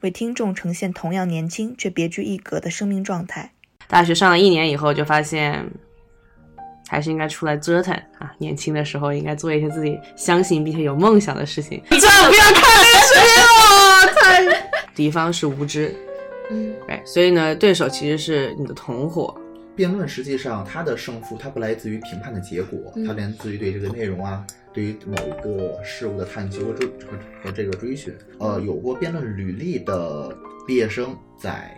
为听众呈现同样年轻却别具一格的生命状态。大学上了一年以后，就发现还是应该出来折腾啊！年轻的时候应该做一些自己相信并且有梦想的事情。你真的不要看这个视频了，太…… 敌方是无知，嗯，对，所以呢，对手其实是你的同伙。辩论实际上它的胜负，它不来自于评判的结果，嗯它来自于对这个内容啊，对于某一个事物的探究和追和和这个追寻。呃，有过辩论履历的毕业生在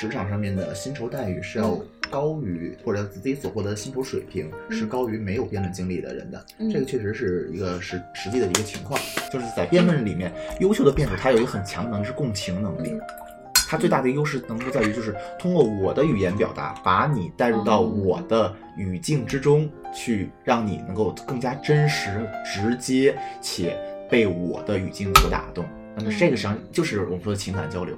职场上面的薪酬待遇是要高于或者自己所获得的薪酬水平是高于没有辩论经历的人的。嗯这个确实是一个实实际的一个情况，就是在辩论里面，优秀的辩手他有一个很强的能力是共情能力。他最大的优势能够在于，就是通过我的语言表达，把你带入到我的语境之中，去让你能够更加真实、直接且被我的语境所打动。那么这个实际上就是我们说的情感交流，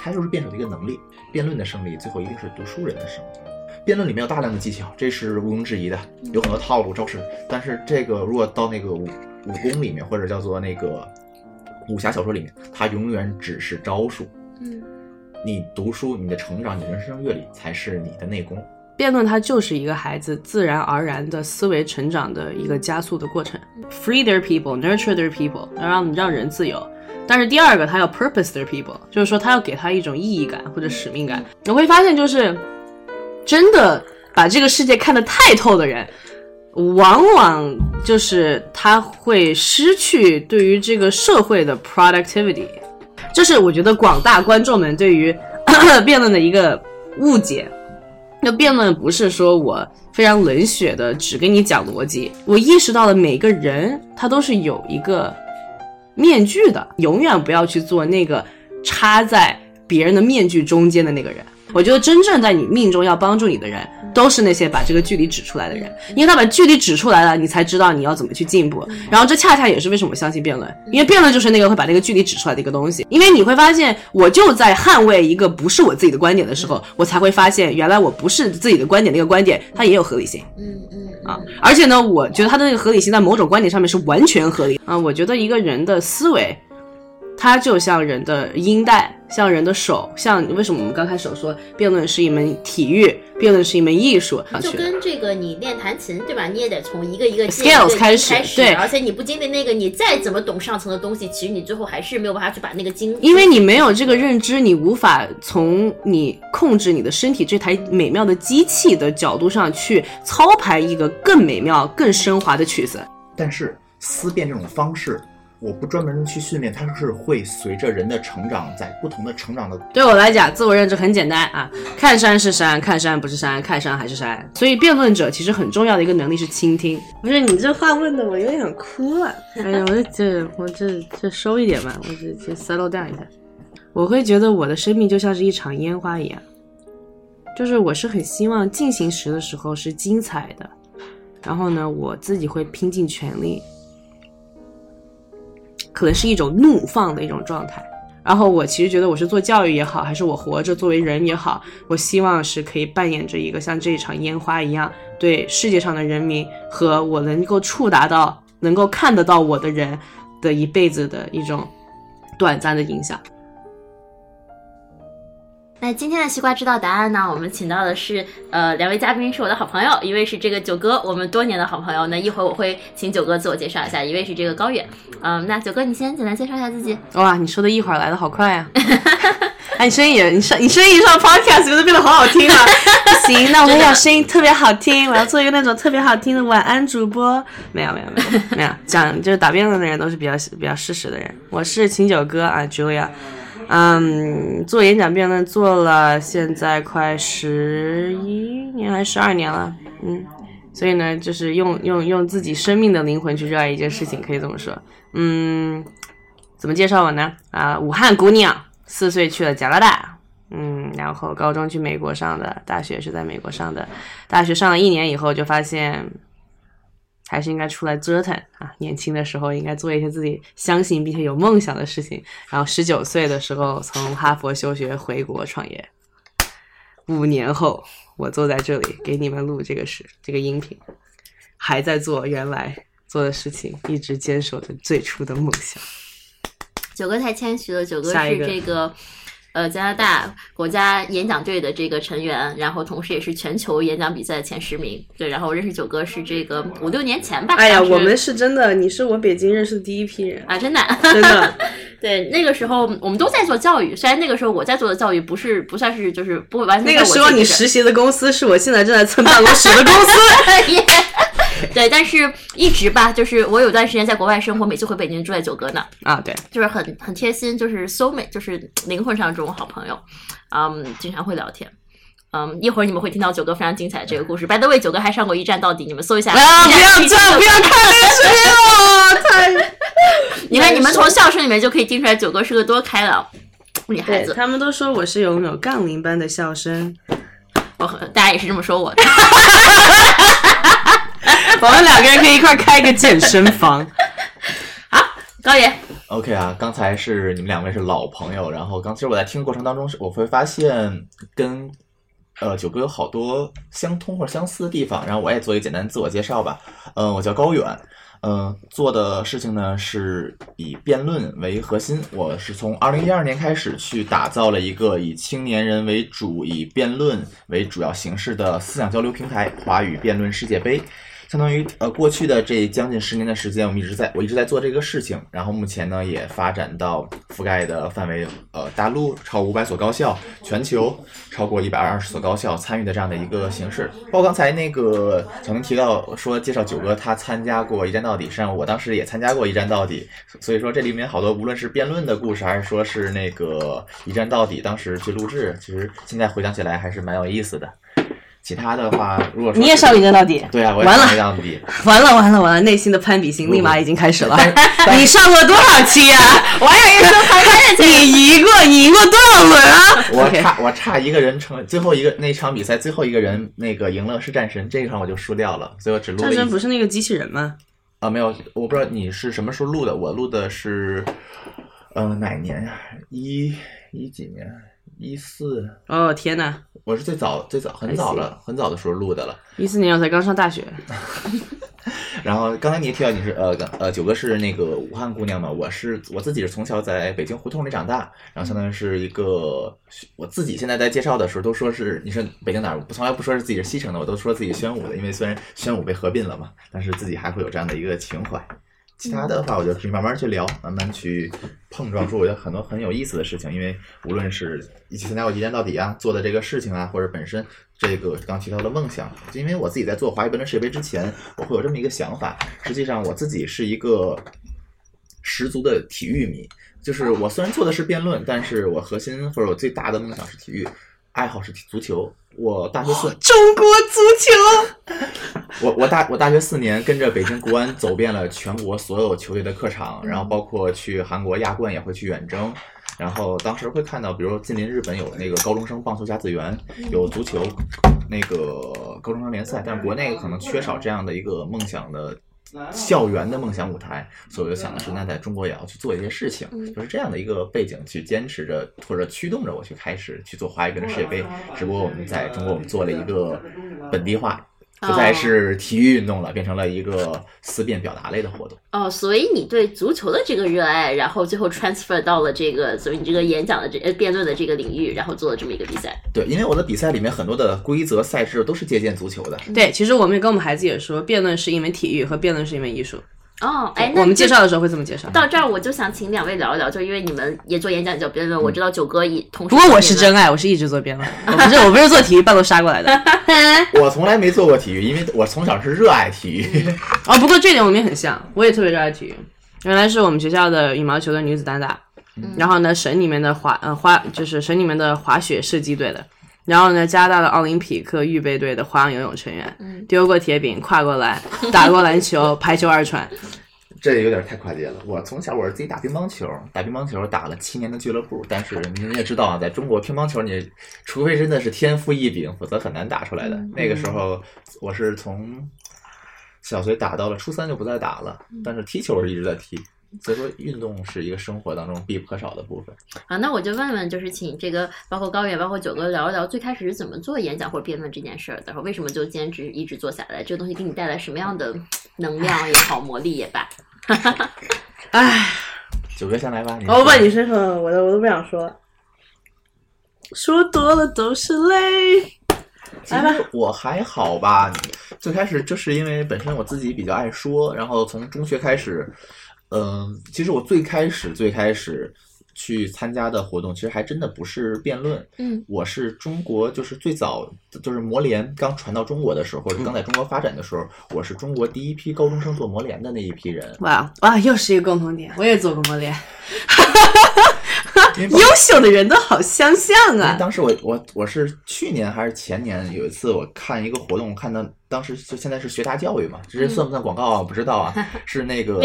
它就是辩手的一个能力。辩论的胜利，最后一定是读书人的胜利。辩论里面有大量的技巧，这是毋庸置疑的，有很多套路招式。但是这个如果到那个武武功里面，或者叫做那个武侠小说里面，它永远只是招数。嗯，你读书，你的成长，你人生阅历才是你的内功。辩论它就是一个孩子自然而然的思维成长的一个加速的过程。Free their people, nurture their people，要让让人自由。但是第二个，他要 purpose their people，就是说他要给他一种意义感或者使命感。你会发现，就是真的把这个世界看得太透的人，往往就是他会失去对于这个社会的 productivity。这是我觉得广大观众们对于 辩论的一个误解。那辩论不是说我非常冷血的只跟你讲逻辑，我意识到了每个人他都是有一个面具的，永远不要去做那个插在别人的面具中间的那个人。我觉得真正在你命中要帮助你的人，都是那些把这个距离指出来的人，因为他把距离指出来了，你才知道你要怎么去进步。然后这恰恰也是为什么我相信辩论，因为辩论就是那个会把那个距离指出来的一个东西。因为你会发现，我就在捍卫一个不是我自己的观点的时候，我才会发现原来我不是自己的观点那个观点，它也有合理性。嗯嗯啊，而且呢，我觉得他的那个合理性在某种观点上面是完全合理啊。我觉得一个人的思维，它就像人的音带，像人的手，像为什么我们刚开始有说辩论是一门体育，辩论是一门艺术，就跟这个你练弹琴对吧？你也得从一个一个 Scales 开始开始，对而且你不经历那个，你再怎么懂上层的东西，其实你最后还是没有办法去把那个精，因为你没有这个认知，你无法从你控制你的身体这台美妙的机器的角度上去操盘一个更美妙、更升华的曲子。但是思辨这种方式，我不专门去训练，它是会随着人的成长，在不同的成长的。对我来讲，自我认知很简单啊，看山是山，看山不是山，看山还是山。所以辩论者其实很重要的一个能力是倾听。不是你这话问的我有点想哭了。哎呀，我这这我这这收一点吧，我这这 settle down 一下。我会觉得我的生命就像是一场烟花一样，就是我是很希望进行时的时候是精彩的，然后呢，我自己会拼尽全力。可能是一种怒放的一种状态。然后我其实觉得，我是做教育也好，还是我活着作为人也好，我希望是可以扮演着一个像这一场烟花一样，对世界上的人民和我能够触达到、能够看得到我的人的一辈子的一种短暂的影响。那今天的西瓜知道答案呢？我们请到的是呃两位嘉宾，是我的好朋友，一位是这个九哥，我们多年的好朋友。那一会儿我会请九哥自我介绍一下，一位是这个高远。嗯，那九哥你先简单介绍一下自己。哇，你说的一会儿来的好快啊、哎，你声音也，你上你声音一上 podcast 觉得变得好好听啊！不行，那我们要声音特别好听，我要做一个那种特别好听的晚安主播。没有没有没有没有，讲就是打辩论的人都是比较比较事实的人。我是秦九哥啊，Julia。嗯，做演讲辩论做了现在快十一年还是十二年了，嗯，所以呢，就是用用用自己生命的灵魂去热爱一件事情，可以这么说。嗯，怎么介绍我呢？啊，武汉姑娘四岁去了加拿大，嗯，然后高中去美国上的，大学是在美国上的。大学上了一年以后，就发现还是应该出来折腾啊！年轻的时候应该做一些自己相信并且有梦想的事情。然后十九岁的时候从哈佛休学回国创业。五年后，我坐在这里给你们录这个事，这个音频，还在做原来做的事情，一直坚守着最初的梦想。九哥太谦虚了，九哥是这个呃加拿大国家演讲队的这个成员，然后同时也是全球演讲比赛的前十名。对，然后我认识九哥是这个五六年前吧。哎呀，我们是真的，你是我北京认识的第一批人，啊，真的，真的。对，那个时候我们都在做教育，虽然那个时候我在做的教育不是不算是就是不完全那个时候你实习的公司是我现在正在蹭办公室的公司。对，但是一直吧，就是我有段时间在国外生活，每次回北京住在九哥那，啊，对，就是很很贴心，就是 soul mate，就是灵魂上这种好朋友，嗯，经常会聊天。嗯，一会儿你们会听到九哥非常精彩的这个故事。By the way，九哥还上过一站到底，你们搜一下。啊，不要这样，不要看那个视频了，太。你看，你们从笑声里面就可以听出来，九哥是个多开朗女孩子。他们都说我是拥有杠铃般的笑声，我和大家也是这么说我的。我们两个人可以一块儿开一个健身房。好高爷，OK 啊，刚才是你们两位是老朋友，然后刚其实我在听的过程当中，是我会发现跟呃九哥有好多相通或者相似的地方，然后我也做一个简单自我介绍吧。嗯、我叫高远，嗯、做的事情呢是以辩论为核心，我是从二零一二年开始去打造了一个以青年人为主、以辩论为主要形式的思想交流平台——华语辩论世界杯。相当于呃过去的这将近十年的时间，我们一直在我一直在做这个事情，然后目前呢也发展到覆盖的范围，呃，大陆超五百所高校，全球超过一百二十所高校参与的这样的一个形式。包括刚才那个曾提到说介绍九哥他参加过一站到底，实际上我当时也参加过一站到底，所以说这里面好多无论是辩论的故事，还是说是那个一站到底当时去录制，其实现在回想起来还是蛮有意思的。其他的话，如果说你也上一站到底？对啊，我也完了上一站到底。完了完了完了，内心的攀比心立马已经开始了。你上过多少期啊？我还以为说攀比你赢过，你赢过多少轮啊？我差我差一个人成最后一个那场比赛最后一个人那个赢了是战神，这一场我就输掉了，所以我只录了战神不是那个机器人吗？啊没有，我不知道你是什么时候录的，我录的是呃哪年呀？一一几年？一四，哦天呐，我是最早最早很早了很早的时候录的了。一四年我才刚上大学。然后刚才你也提到你是呃呃九哥是那个武汉姑娘嘛，我是我自己是从小在北京胡同里长大，然后相当于是一个我自己现在在介绍的时候都说是你是北京哪儿，我从来不说是自己是西城的，我都说自己宣武的，因为虽然 宣武被合并了嘛，但是自己还会有这样的一个情怀。其他的话，我就慢慢去聊，慢慢去碰撞出我觉得很多很有意思的事情。因为无论是一起参加过一站到底啊，做的这个事情啊，或者本身这个刚提到的梦想，因为我自己在做华语辩论世界杯之前，我会有这么一个想法。实际上，我自己是一个十足的体育迷，就是我虽然做的是辩论，但是我核心或者我最大的梦想是体育，爱好是足球。我大学四中国足球，我我大我大学四年跟着北京国安走遍了全国所有球队的客场，然后包括去韩国亚冠也会去远征，然后当时会看到，比如近邻日本有那个高中生棒球甲子园，有足球那个高中生联赛，但是国内可能缺少这样的一个梦想的。校园的梦想舞台，所以我就想的是，那在中国也要去做一些事情，就是这样的一个背景去坚持着或者驱动着我去开始去做华语辩论世界杯。只不过我们在中国我们做了一个本地化，不再是体育运动了，变成了一个思辨表达类的活动。哦，所以你对足球的这个热爱，然后最后 transfer 到了这个，所以你这个演讲的这呃辩论的这个领域，然后做了这么一个比赛。对，因为我的比赛里面很多的规则赛制都是借鉴足球的。对，其实我们也跟我们孩子也说，辩论是一门体育和辩论是一门艺术。哦，哎，我们介绍的时候会这么介绍。到这儿，我就想请两位聊一聊，就因为你们也做演讲，也做辩论，我知道九哥也同时。不过我是真爱，我是一直做辩论，我不是 我不是做体育半路杀过来的。我从来没做过体育，因为我从小是热爱体育。哦，不过这点我们也很像，我也特别热爱体育。原来是我们学校的羽毛球的女子单打，然后呢，省里面的滑呃滑就是省里面的滑雪射击队的，然后呢，加拿大的奥林匹克预备队的花样游泳成员，丢过铁饼，跨过栏，打过篮球，排球二传。这有点太跨界了。我从小我是自己打乒乓球，打乒乓球打了七年的俱乐部，但是你也知道啊，在中国乒乓球你除非真的是天赋异禀，否则很难打出来的。那个时候我是从小学打到了初三就不再打了，但是踢球是一直在踢。所以说，运动是一个生活当中必不可少的部分。啊，那我就问问，就是请这个包括高远，包括九哥聊一聊，最开始是怎么做演讲或者辩论这件事儿的？为什么就坚持一直做下来？这个东西给你带来什么样的能量也好，魔力也罢？唉，九哥先来吧，你哦不，你先说，我都我都不想说，说多了都是泪。其实我还好吧，最开始就是因为本身我自己比较爱说，然后从中学开始。嗯，其实我最开始最开始去参加的活动，其实还真的不是辩论。嗯，我是中国就是最早就是模联刚传到中国的时候，或者刚在中国发展的时候，我是中国第一批高中生做模联的那一批人。哇哇，又是一个共同点，我也做过模联。优秀的人都好相像啊！当时我我我是去年还是前年有一次我看一个活动，看到当时就现在是学大教育嘛，这算不算广告啊？不知道啊，是那个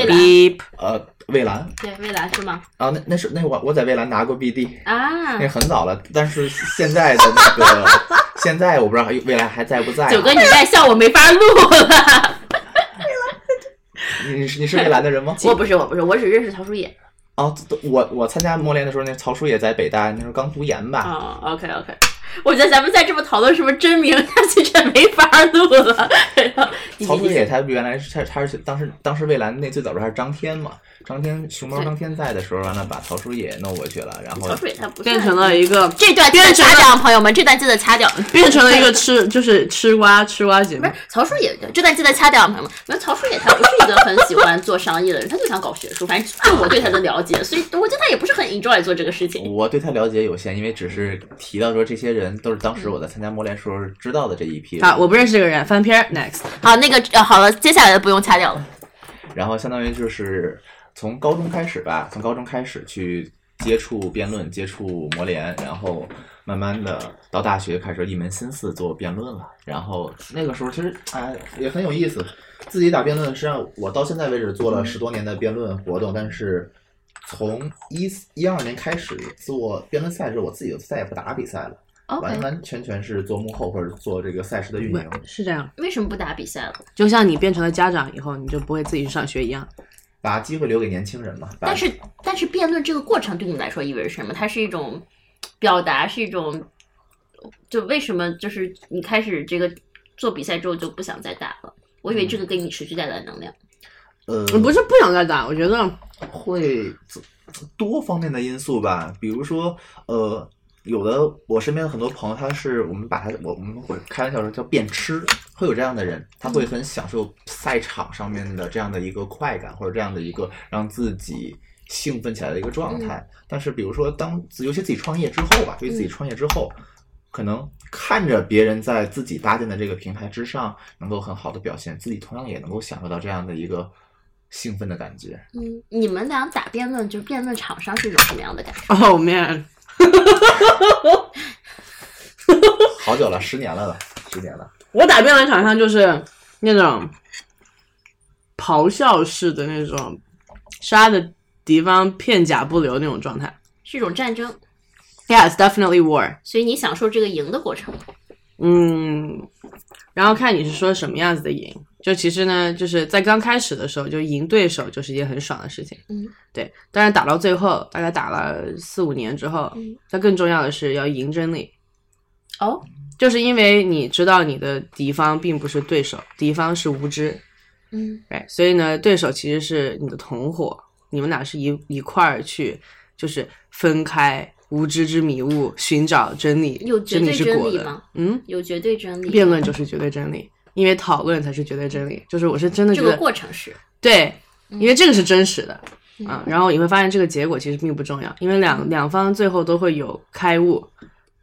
呃蔚蓝对蔚蓝是吗？啊，那那是那我我在蔚蓝拿过 BD 啊，那很早了，但是现在的那个现在我不知道未来还在不在。九哥你在笑我没法录了。你你是你是蔚蓝的人吗？我不是我不是，我只认识曹书野。哦，我我参加模联的时候，那曹叔也在北大，那时候刚读研吧。啊，OK OK，我觉得咱们再这么讨论什么真名，他其实没法录了。曹叔也他原来是他他是当时当时蔚蓝那最早时候还是张天嘛。张天熊猫张天在的时候，完了把曹叔也弄过去了，然后曹叔也他不变成了一个这段记得掐掉，朋友们，这段记得掐掉，变成了一个吃 就是吃瓜吃瓜节目。不是曹叔也这段记得掐掉，朋友们。那曹叔也他不是一个很喜欢做商业的人，他就想搞学术。反正就我对他的了解，所以我觉得他也不是很 enjoy 做这个事情。我对他了解有限，因为只是提到说这些人都是当时我在参加模联时候知道的这一批。好，我不认识这个人，翻篇 next。好，那个呃好了，接下来的不用掐掉了。然后相当于就是。从高中开始吧，从高中开始去接触辩论，接触模联，然后慢慢的到大学开始一门心思做辩论了。然后那个时候其实哎也很有意思，自己打辩论。实际上我到现在为止做了十多年的辩论活动，但是从一一二年开始做辩论赛之后，我自己就再也不打比赛了，完完全全是做幕后或者做这个赛事的运营。是这样？为什么不打比赛了？就像你变成了家长以后，你就不会自己去上学一样。把机会留给年轻人嘛。但是，但是辩论这个过程对你来说意味着什么？它是一种表达，是一种，就为什么就是你开始这个做比赛之后就不想再打了？我以为这个给你持续带来能量。呃，不是不想再打，我觉得会多方面的因素吧，比如说呃。有的，我身边的很多朋友，他是我们把他，我我们会开玩笑说叫变吃，会有这样的人，他会很享受赛场上面的这样的一个快感，或者这样的一个让自己兴奋起来的一个状态。但是，比如说当尤其自己创业之后吧，对自己创业之后，可能看着别人在自己搭建的这个平台之上能够很好的表现，自己同样也能够享受到这样的一个兴奋的感觉。嗯，你们俩打辩论，就是辩论场上是一种什么样的感受？Oh man！好久了，十年了，十年了。我打辩论场上就是那种咆哮式的那种，杀的敌方片甲不留那种状态，是一种战争。Yes, definitely war。所以你享受这个赢的过程。嗯，然后看你是说什么样子的赢。就其实呢，就是在刚开始的时候，就赢对手就是一件很爽的事情。嗯，对。但是打到最后，大概打了四五年之后，那更重要的是要赢真理。哦，就是因为你知道你的敌方并不是对手，敌方是无知。嗯，对。所以呢，对手其实是你的同伙，你们俩是一一块儿去，就是分开无知之迷雾，寻找真理。有绝对真理吗？嗯，有绝对真理。辩论就是绝对真理。因为讨论才是绝对真理，就是我是真的觉得这个过程是对，因为这个是真实的啊。然后你会发现这个结果其实并不重要，因为两两方最后都会有开悟，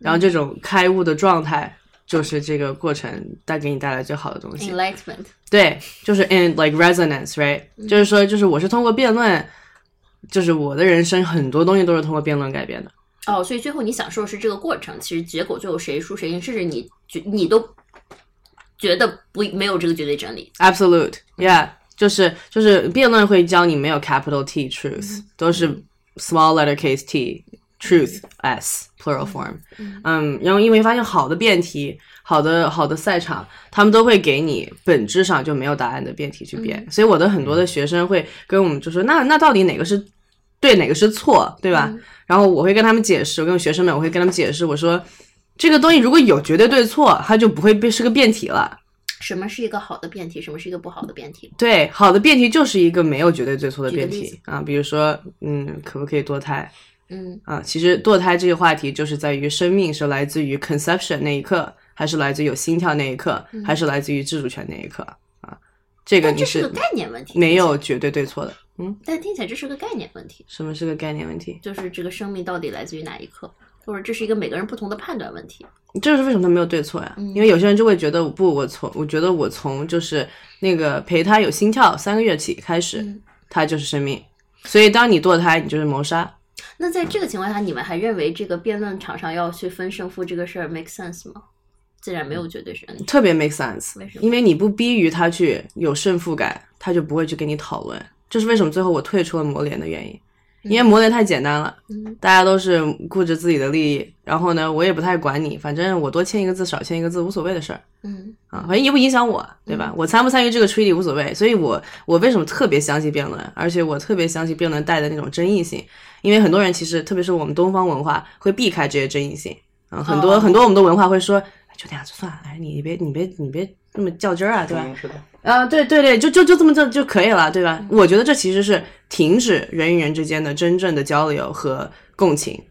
然后这种开悟的状态就是这个过程带给你带来最好的东西。Enlightenment，对，就是 in like resonance，right？就是说，就是我是通过辩论，就是我的人生很多东西都是通过辩论改变的。哦，所以最后你享受的是这个过程，其实结果最后谁输谁赢，甚至你觉你都。觉得不没有这个绝对真理，absolute，yeah，就是就是辩论会教你没有 capital T truth，、都是 small letter case T truth s plural form。嗯，然后因为发现好的辩题，好的好的赛场，他们都会给你本质上就没有答案的辩题去辩，所以我的很多的学生会跟我们就说，那那到底哪个是对，哪个是错，对吧？然后我会跟他们解释，我跟学生们我会跟他们解释，我说这个东西如果有绝对对错，它就不会被是个辩题了。什么是一个好的辩题，什么是一个不好的辩题？对，好的辩题就是一个没有绝对对错的辩题啊，比如说，嗯，可不可以堕胎嗯啊？其实堕胎这个话题就是在于生命是来自于 conception 那一刻，还是来自于有心跳那一刻，还是来自于自主权那一刻啊？这个你是但这是个概念问题，没有绝对对错的。嗯，但听起来这是个概念问题，什么是个概念问题？就是这个生命到底来自于哪一刻，或者这是一个每个人不同的判断问题。这就是为什么他没有对错呀？嗯因为有些人就会觉得不，我从我觉得我从就是那个陪他有心跳三个月起开始，嗯他就是生命。所以当你堕胎，你就是谋杀。那在这个情况下，你们还认为这个辩论场上要去分胜负这个事儿 make sense 吗？自然没有绝对胜利。特别 make sense，为什么因为你不逼于他去有胜负感，他就不会去跟你讨论。这是为什么最后我退出了魔联的原因，因为魔联太简单了，嗯。大家都是顾着自己的利益，然后呢，我也不太管你，反正我多签一个字少签一个字无所谓的事儿。嗯。啊，反正也不影响我，对吧？我参不参与这个 treaty 无所谓，所以我我为什么特别相信辩论，而且我特别相信辩论带的那种争议性，因为很多人其实特别是我们东方文化会避开这些争议性。啊，很多、哦。很多我们的文化会说，哎就那样就算了，哎，你别你别你别那么较真儿啊，对吧？啊，对对对，就就就这么就就可以了，对吧？我觉得这其实是停止人与人之间的真正的交流和共情，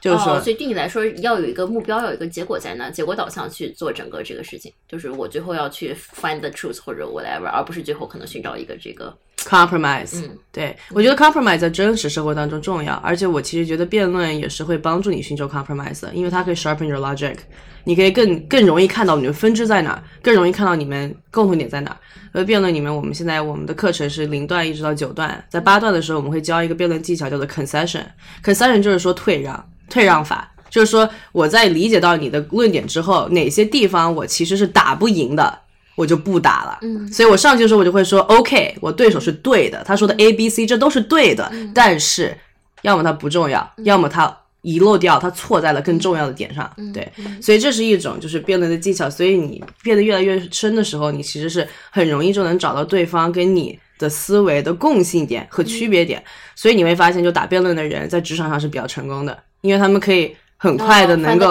就是说，哦，所以对你来说，要有一个目标，要有一个结果在那，结果导向去做整个这个事情，就是我最后要去 find the truth 或者 whatever，而不是最后可能寻找一个这个 compromise，、嗯对我觉得 compromise 在真实生活当中重要，而且我其实觉得辩论也是会帮助你寻求 compromise 的，因为它可以 sharpen your logic，你可以更更容易看到你们分支在哪儿，更容易看到你们共同点在哪儿。而辩论里面，我们现在我们的课程是零段一直到九段，在八段的时候，我们会教一个辩论技巧叫做 concession，concession 就是说退让，退让法。就是说，我在理解到你的论点之后，哪些地方我其实是打不赢的，我就不打了。嗯所以我上去的时候，我就会说，OK，我对手是对的，他说的 A、B、C 这都是对的，但是要么他不重要，要么他遗漏掉，他错在了更重要的点上。对，所以这是一种就是辩论的技巧。所以你变得越来越深的时候，你其实是很容易就能找到对方跟你的思维的共性点和区别点。所以你会发现，就打辩论的人在职场上是比较成功的，因为他们可以很快的哦能够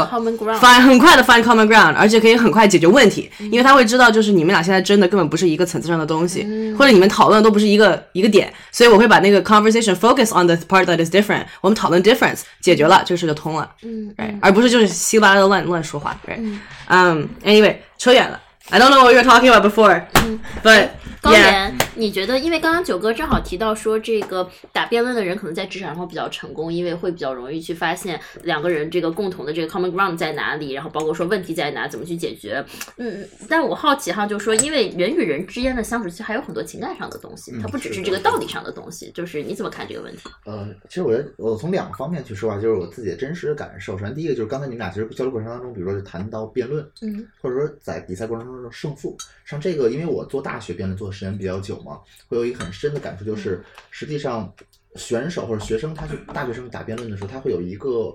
find 很快的 find common ground，而且可以很快解决问题，嗯因为他会知道就是你们俩现在争的根本不是一个层次上的东西，或者你们讨论的都不是一个一个点，所以我会把那个 conversation focus on the part that is different，我们讨论 difference 解决了，这个事就通了，嗯？而不是就是稀巴烂的乱乱说话？嗯、um,，anyway，扯远了，I don't know what you were talking about before，but 高。原，你觉得？因为刚刚九哥正好提到说，这个打辩论的人可能在职场上比较成功，因为会比较容易去发现两个人这个共同的这个 common ground 在哪里，然后包括说问题在哪，怎么去解决。嗯，但我好奇哈，就是说，因为人与人之间的相处，其实还有很多情感上的东西，它不只是这个道理上的东西。就是你怎么看这个问题？呃，其实我觉得我从两个方面去说啊，就是我自己的真实的感受。首先，第一个就是刚才你们俩其实交流过程当中，比如说就谈到辩论，嗯，或者说在比赛过程中的胜负，像这个，因为我做大学辩论做的时间比较久嘛，会有一个很深的感触，就是实际上选手或者学生他去大学生打辩论的时候，他会有一个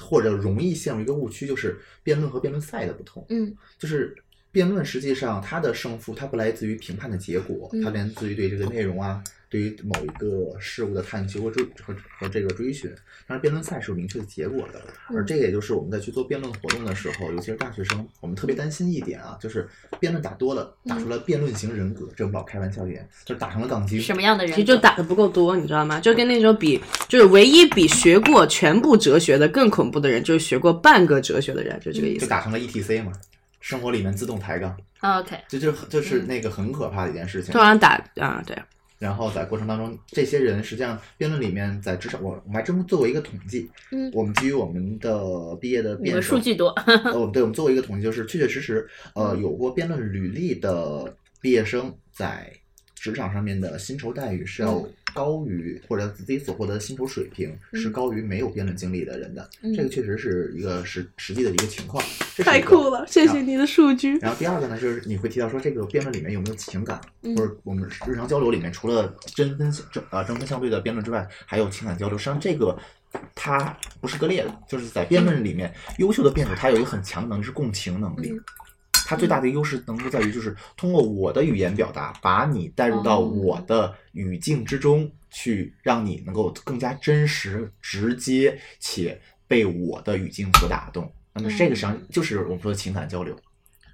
或者容易陷入一个误区，就是辩论和辩论赛的不同。嗯，就是辩论实际上它的胜负它不来自于评判的结果，嗯它来自于对这个内容啊，对于某一个事物的探究和追和和这个追寻。当然，辩论赛是有明确的结果的，嗯而这个也就是我们在去做辩论活动的时候，尤其是大学生，我们特别担心一点啊，就是辩论打多了，打出了辩论型人格，这我们老开玩笑言，就是打成了杠精。什么样的人格？其实就打的不够多，你知道吗？就跟那时候比，就是唯一比学过全部哲学的更恐怖的人，就是学过半个哲学的人，就这个意思。就打成了 ETC 嘛，生活里面自动抬杠，啊 OK，这就是就是那个很可怕的一件事情突。然打啊，对，然后在过程当中，这些人实际上辩论里面，在职场，我我们还真做过一个统计。嗯我们基于我们的毕业的数据多，呃，我们对我们做过一个统计，就是确确实实，呃，有过辩论履历的毕业生在职场上面的薪酬待遇是要嗯高于、或者自己所获得的薪酬水平是嗯高于没有辩论经历的人的，嗯这个确实是一个实实际的一个情况。这太酷了，谢谢。你的数据。然后第二个呢，就是你会提到说这个辩论里面有没有情感，嗯或者我们日常交流里面除了针分正啊针锋相对的辩论之外，还有情感交流。实际上这个它不是割裂的，就是在辩论里面，优秀的辩手他有一个很强的能力是共情能力。嗯他最大的优势能够在于，就是通过我的语言表达，把你带入到哦我的语境之中，去让你能够更加真实、直接且被我的语境所打动。那么这个实际上就是我们说的情感交流，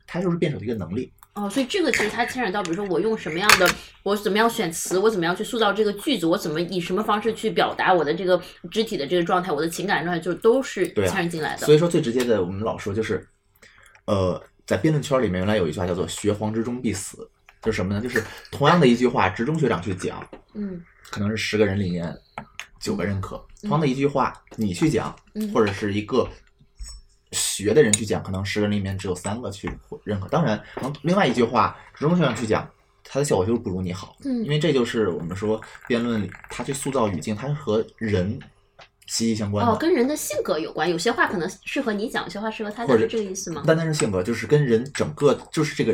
它就是辩手的一个能力。哦，所以这个其实它牵扯到，比如说我用什么样的，我怎么样选词，我怎么样去塑造这个句子，我怎么以什么方式去表达我的这个肢体的这个状态，我的情感状态，就都是牵扯进来的。所以说最直接的，我们老说就是，呃，在辩论圈里面原来有一句话叫做“学黄执中必死”，就是什么呢？就是同样的一句话，执中学长去讲，嗯可能是十个人里面九个认可；同样的一句话，你去讲，嗯或者是一个学的人去讲，可能十个人里面只有三个去认可。当然，可能另外一句话，执中学长去讲，它的效果就是不如你好，嗯因为这就是我们说辩论里，它去塑造语境，它是和人息息相关的。哦，跟人的性格有关，有些话可能适合你讲，有些话适合他讲，是这个意思吗？单单是性格，就是跟人整个就是这个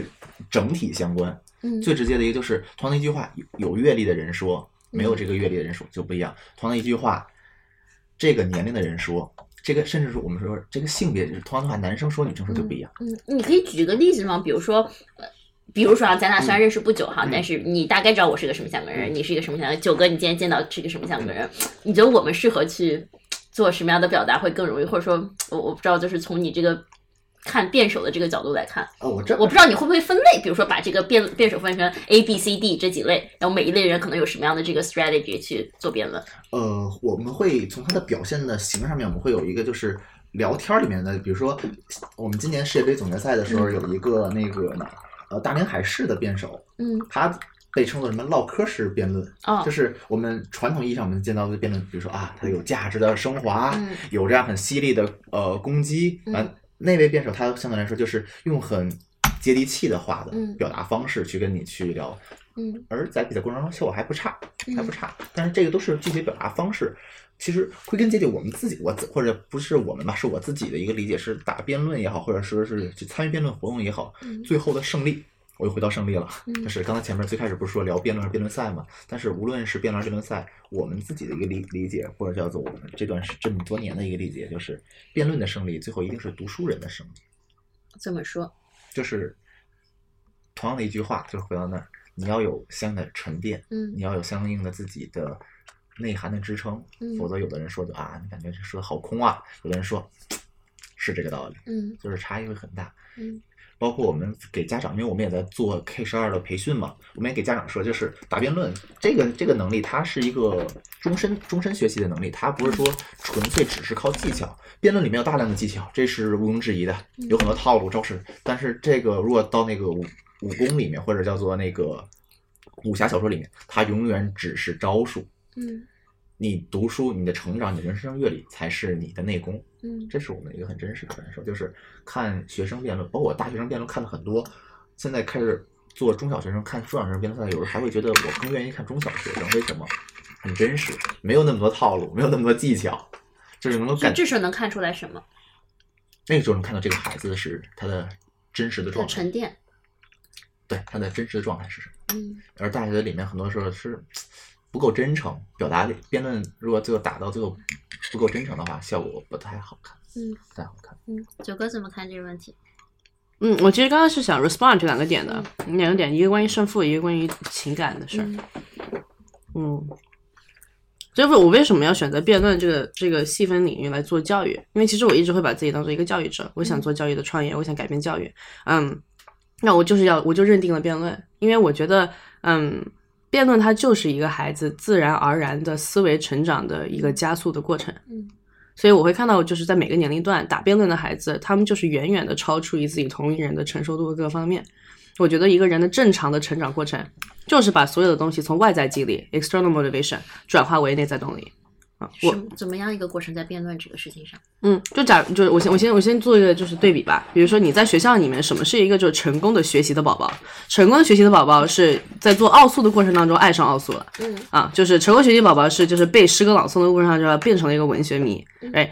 整体相关。嗯最直接的一个就是，同样的一句话，有有阅历的人说，没有这个阅历的人说就不一样。同样的一句话，这个年龄的人说，这个甚至是我们说这个性别，同样的话，男生说女生说就不一样。嗯，你可以举个例子吗？比如说，呃，比如说啊，咱俩虽然认识不久哈，嗯但是你大概知道我是个什么样的人，你是一个什么样的。九哥，你今天见到是一个什么样的人？你觉得我们适合去做什么样的表达会更容易？或者说，我我不知道，就是从你这个看辩手的这个角度来看，哦，我这我不知道你会不会分类，比如说把这个辩辩手分成 A、B、C、D 这几类，然后每一类人可能有什么样的这个 strategy 去做辩论。呃，我们会从他的表现的形上面，我们会有一个就是聊天里面的，比如说我们今年世界杯总决赛的时候有一个那个呃大连海事的辩手，嗯他被称作什么唠嗑式辩论，哦就是我们传统意义上我们见到的辩论，比如说啊，他有价值的升华，嗯有这样很犀利的呃攻击，嗯完、那位辩手他相对来说就是用很接地气的话的嗯表达方式去跟你去聊，嗯而在比赛过程中效果还不差，还不嗯差。但是这个都是具体表达方式。其实归根结底，我们自己，我自或者不是我们吧，是我自己的一个理解，是打辩论也好，或者说是去参与辩论活动也好，嗯最后的胜利，我又回到胜利了。嗯就是刚才前面最开始不是说聊辩论辩论赛嘛？但是无论是辩论辩论赛，我们自己的一个理理解，或者叫做我们这段是这么多年的一个理解，就是辩论的胜利，最后一定是读书人的胜利。这么说，就是同样的一句话，就是回到那儿，你要有相应的沉淀，嗯你要有相应的自己的内涵的支撑，嗯否则有的人说的啊，你感觉这说的好空啊，有的人说是这个道理，嗯就是差异会很大。嗯包括我们给家长，因为我们也在做 K 十二的培训嘛，我们也给家长说，就是打辩论这个这个能力，它是一个终身终身学习的能力，它不是说纯粹只是靠技巧。辩论里面有大量的技巧，这是毋庸置疑的，有很多套路招式。但是这个如果到那个武武功里面，或者叫做那个武侠小说里面，它永远只是招数。嗯你读书，你的成长，你的人生阅历才是你的内功。嗯这是我们一个很真实的感受，就是看学生辩论，包括我大学生辩论看的很多，现在开始做中小学生看中小学生辩论赛，有时候还会觉得我更愿意看中小学生，为什么？很真实，没有那么多套路，没有那么多技巧，就是能够感，这时候能看出来什么？那个时候能看到这个孩子是他的真实的状态，沉淀。对他的真实的状态是什么？嗯而大学里面很多时候是不够真诚，表达力辩论如果最后打到最后不够真诚的话，效果不太好看，嗯不太好看。嗯，九哥怎么看这个问题？嗯，我其实刚刚是想 respond 这两个点的，两个点，一个关于胜负，一个关于情感的事儿。嗯嗯，就是我为什么要选择辩论这个这个细分领域来做教育？因为其实我一直会把自己当做一个教育者，我想做教育的创业，我想改变教育。嗯，那我就是要我就认定了辩论，因为我觉得，嗯，辩论它就是一个孩子自然而然的思维成长的一个加速的过程。嗯，所以我会看到，就是在每个年龄段打辩论的孩子，他们就是远远的超出于自己同龄人的承受度各个方面。我觉得一个人的正常的成长过程，就是把所有的东西从外在激励 （external motivation） 转化为内在动力。啊，我怎么样一个过程在辩论这个事情上？嗯，就假就是我先我先我先做一个就是对比吧，比如说你在学校里面，什么是一个就是成功的学习的宝宝？成功的学习的宝宝是在做奥数的过程当中爱上奥数了，嗯啊，就是成功学习宝宝是就是背诗歌朗诵的过程当中变成了一个文学迷，哎，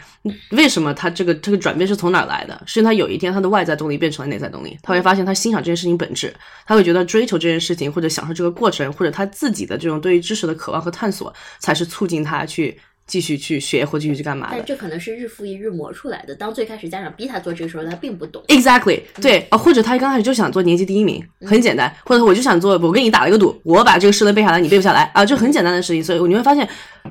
为什么他这个这个转变是从哪儿来的？是因为他有一天他的外在动力变成了内在动力，他会发现他欣赏这件事情本质，他会觉得追求这件事情或者享受这个过程，或者他自己的这种对于知识的渴望和探索，才是促进他去继续去学或继续去干嘛的但。这可能是日复一日磨出来的。当最开始家长逼他做这个时候，他并不懂。Exactly，对啊、或者他刚开始就想做年级第一名，很简单，或者我就想做，我跟你打了一个赌，我把这个诗能背下来，你背不下来啊，就很简单的事情。所以你会发现，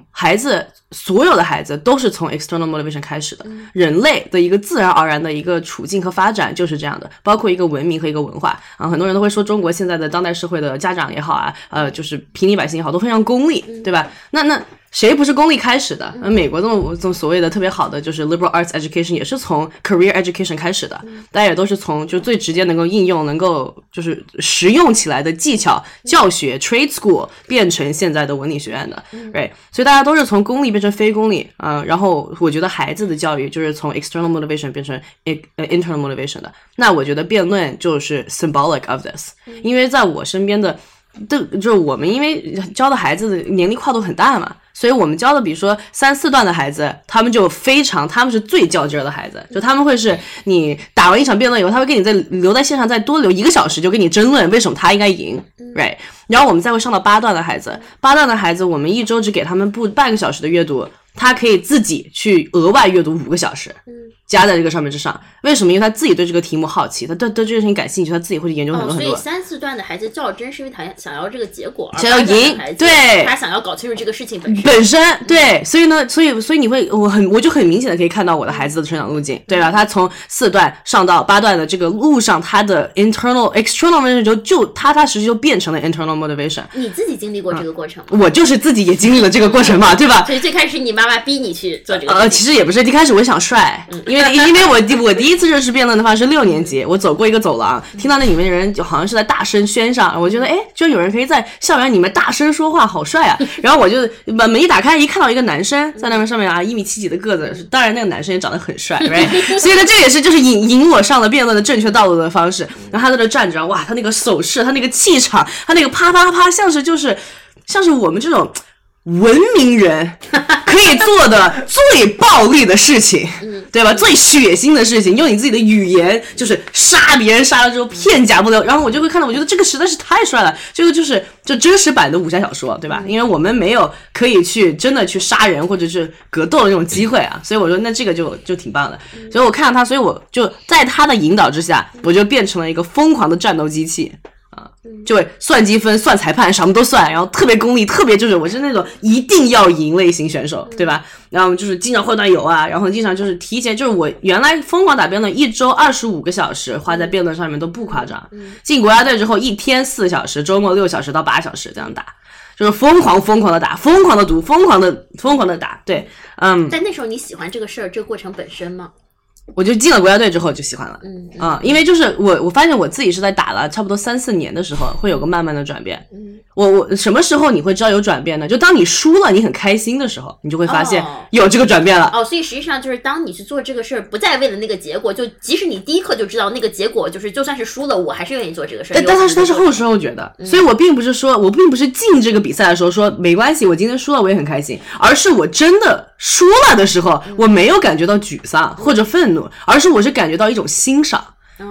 孩子所有的孩子都是从 external motivation 开始的，人类的一个自然而然的一个处境和发展就是这样的，包括一个文明和一个文化啊。很多人都会说中国现在的当代社会的家长也好啊，呃，就是平民百姓也好，都非常功利，对吧？那那。谁不是功利开始的？那美国这种这种所谓的特别好的就是 liberal arts education 也是从 career education 开始的，大家也都是从就最直接能够应用、能够就是实用起来的技巧教学 trade school 变成现在的文理学院的，right？所以大家都是从公立变成非公立啊、呃然后我觉得孩子的教育就是从 external motivation 变成 internal motivation 的。那我觉得辩论就是 symbolic of this，因为在我身边的。对，就是我们因为教的孩子的年龄跨度很大嘛，所以我们教的比如说三四段的孩子，他们就非常，他们是最较劲儿的孩子，就他们会是你打完一场辩论以后，他会跟你再留在线上再多留一个小时，就跟你争论为什么他应该赢，right？然后我们再会上到八段的孩子，八段的孩子，我们一周只给他们布半个小时的阅读，他可以自己去额外阅读五个小时，加在这个上面之上。为什么？因为他自己对这个题目好奇，他对对这件事情感兴趣，他自己会去研究很哦，所以多很多。三四段的孩子较真，是因为他想要这个结果，想要赢对他想要搞清楚这个事情本身。本身对，所以呢，所以所以你会，我很我就很明显的可以看到我的孩子的成长路径，对吧？他从四段上到八段的这个路上，他的 internal external motivation 就就踏踏实实就变成了 internal motivation。你自己经历过这个过程吗？我就是自己也经历了这个过程嘛，对吧？所以最开始你妈妈逼你去做这个呃，其实也不是，一开始我想帅，因为 因为我第我第一次认识辩论的话是六年级，我走过一个走廊，听到那里面的人就好像是在大声喧嚷，我觉得哎，就有人可以在校园里面大声说话，好帅啊！然后我就把门一打开，一看到一个男生在那边上面啊，一米七几的个子，当然那个男生也长得很帅，right？所以呢，这也是就是引引我上了辩论的正确道路的方式。然后他在这站着，哇，他那个手势，他那个气场，他那个啪啪啪，像是就是像是我们这种。文明人 可以做的最暴力的事情，对吧？最血腥的事情，用你自己的语言就是杀别人，杀了之后片甲不留。然后我就会看到，我觉得这个实在是太帅了，这个就是就真实版的武侠小说，对吧？因为我们没有可以去真的去杀人或者是格斗的那种机会啊，所以我说那这个就就挺棒的。所以我看到他，所以我就在他的引导之下，我就变成了一个疯狂的战斗机器。啊，就会算积分、算裁判，什么都算，然后特别功利，特别就是我是那种一定要赢类型选手，对吧？然后就是经常换段友啊，然后经常就是提前，就是我原来疯狂打辩论，一周二十五个小时花在辩论上面都不夸张。进国家队之后，一天四小时，周末六小时到八小时这样打，就是疯狂疯狂的打，疯狂的读，疯狂的疯狂的打。对，嗯，但那时候你喜欢这个事儿，这个过程本身吗？我就进了国家队之后就喜欢了。嗯啊、因为就是我，我发现我自己是在打了差不多三四年的时候，会有个慢慢的转变。嗯，我我什么时候你会知道有转变呢？就当你输了，你很开心的时候，你就会发现哦有这个转变了。哦，所以实际上就是当你去做这个事儿，不再为了那个结果，就即使你第一刻就知道那个结果，就是就算是输了，我还是愿意做这个事儿。但但他是他是后有时候觉的，所以我并不是说我并不是进这个比赛的时候说没关系，我今天输了我也很开心，而是我真的输了的时候，我没有感觉到沮丧或者愤怒，而是我是感觉到一种欣赏。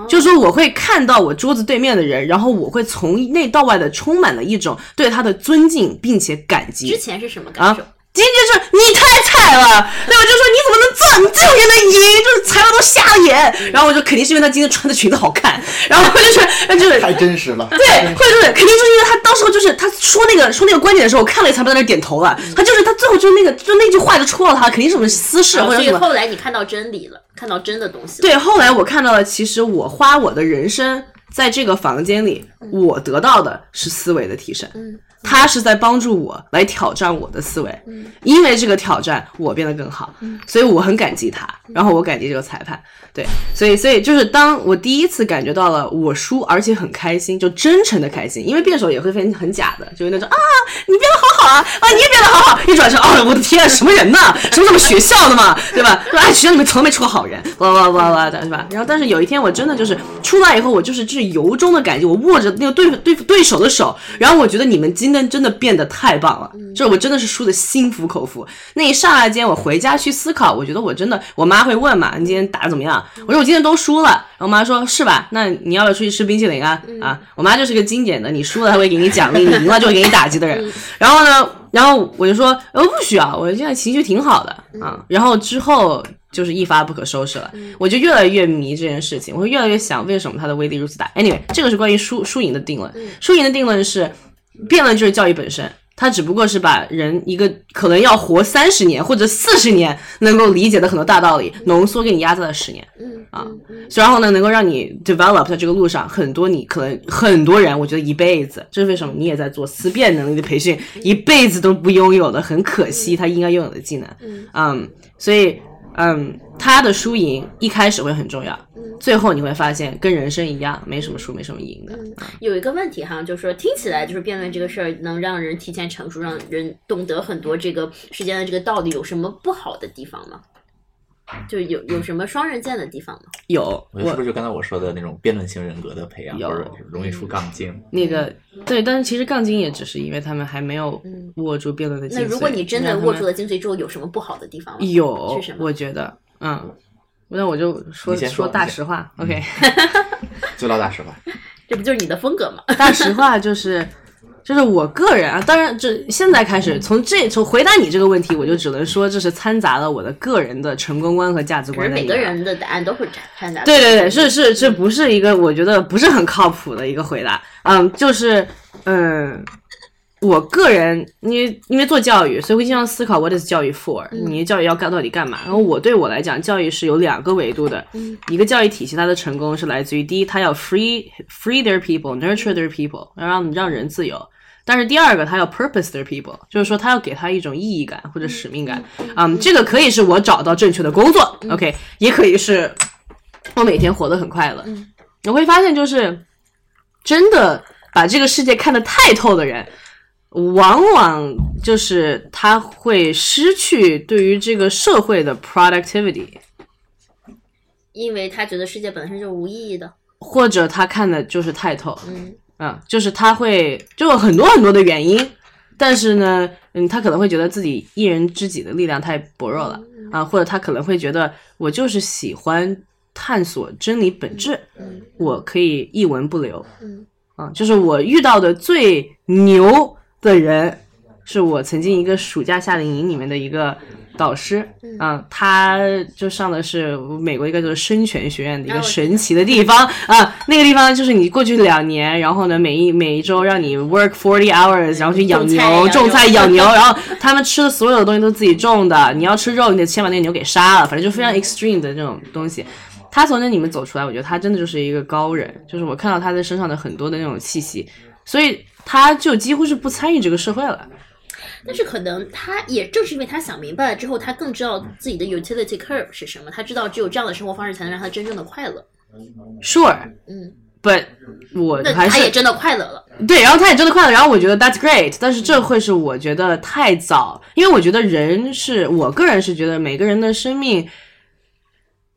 就是说，我会看到我桌子对面的人，然后我会从内到外的充满了一种对他的尊敬，并且感激。之前是什么感啊受？，今天就是你太菜了，对吧？就说你怎么能这样，你这种也能赢，就是裁判都瞎了眼。然后我就肯定是因为他今天穿的裙子好看，然后就是就是太真实了。对，就是，肯定就是因为他当时候就是他说那个说那个观点的时候，我看了一裁判在那点头了，他就是他最后就是那个就那句话就戳到他，肯定是什么私事啊所以或者什么。后来你看到真理了，看到真的东西。对，后来我看到了，其实我花我的人生在这个房间里，我得到的是思维的提升。嗯，他是在帮助我来挑战我的思维，因为这个挑战我变得更好，所以我很感激他，然后我感激这个裁判，对，所以所以就是当我第一次感觉到了我输，而且很开心，就真诚的开心，因为辩手也会分很假的，就是那种啊你变得好好啊，啊，你也变得好好。一转身，哦，我的天，什么人呢？什么什么学校的嘛，对吧？说哎，学校里面从来没出过好人，哇哇哇哇的，是吧？然后，但是有一天我真的就是出来以后，我就是就是由衷的感激，我握着那个对对对手的手，然后我觉得你们今天真的变得太棒了，就是我真的是输的心服口服。那一刹那间，我回家去思考，我觉得我真的，我妈会问嘛，你今天打的怎么样？我说我今天都输了，然后我妈说是吧？那你要不要出去吃冰淇淋啊？啊，我妈就是个经典的，你输了她会给你奖励，你 赢了就会给你打击的人。然后呢，然后我就说呃不需要，我现在情绪挺好的啊。然后之后就是一发不可收拾了，我就越来越迷这件事情，我会越来越想为什么它的威力如此大。Anyway，这个是关于输输赢的定论，输赢的定论是辩论就是教育本身。它只不过是把人一个可能要活三十年或者四十年能够理解的很多大道理，浓缩给你压在了十年。嗯啊，然后呢，能够让你 develop 在这个路上，很多你可能很多人，我觉得一辈子，这是为什么？你也在做思辨能力的培训，一辈子都不拥有的，很可惜，他应该拥有的技能。嗯，所以。嗯，他的输赢一开始会很重要，最后你会发现跟人生一样，没什么输，没什么赢的。有一个问题哈，就是说听起来就是辩论这个事儿能让人提前成熟，让人懂得很多这个世间的这个道理，有什么不好的地方吗？就有 有什么双刃剑的地方吗？有，我是不是就刚才我说的那种辩论型人格的培养，有或者容易出杠精？那个对，但是其实杠精也只是因为他们还没有握住辩论的精髓。那如果你真的握住了，精髓之后，有什么不好的地方吗？有是什，么我觉觉得，嗯，那我就说先说说大实话，OK，就唠大实话，这不就是你的风格吗？大实话就是。就是我个人啊，当然这现在开始从这从回答你这个问题，我就只能说这是掺杂了我的个人的成功观和价值观在里面。每个人的答案都会掺杂。对对对，是是，这不是一个我觉得不是很靠谱的一个回答。嗯，就是嗯，我个人因为因为做教育，所以会经常思考 what is 教育 for？、你教育要干到底干嘛？然后我对我来讲，教育是有两个维度的。一个教育体系它的成功是来自于第一，它要 free free their people，nurture their people，让让人自由。但是第二个，它要 purpose their people，就是说它要给他一种意义感或者使命感。嗯，这个可以是我找到正确的工作，OK，也可以是我每天活得很快乐。我会发现，就是真的把这个世界看得太透的人，往往就是他会失去对于这个社会的 productivity，因为他觉得世界本身就是无意义的。或者他看的就是太透。嗯。嗯，就是他会就有很多很多的原因，但是呢，嗯，他可能会觉得自己一人之己的力量太薄弱了。啊，或者他可能会觉得我就是喜欢探索真理本质，我可以一文不留，嗯。啊，就是我遇到的最牛的人，是我曾经一个暑假夏令营里面的一个导师，啊，他就上的是美国一个就是深泉学院的一个神奇的地方。啊，那个地方就是你过去两年，然后呢每一每一周让你 work forty hours，然后去养牛、种菜、养 牛，然后他们吃的所有的东西都自己种的，你要吃肉，你得先把那个牛给杀了，反正就非常 extreme 的这种东西。他从那里面走出来，我觉得他真的就是一个高人，就是我看到他的身上的很多的那种气息，所以他就几乎是不参与这个社会了。但是可能他也正是因为他想明白了之后，他更知道自己的 utility curve 是什么，他知道只有这样的生活方式才能让他真正的快乐。Sure，嗯，but 我那还是他也真的快乐了。对，然后他也真的快乐，然后我觉得 that's great，但是这会是我觉得太早，因为我觉得人是我个人是觉得每个人的生命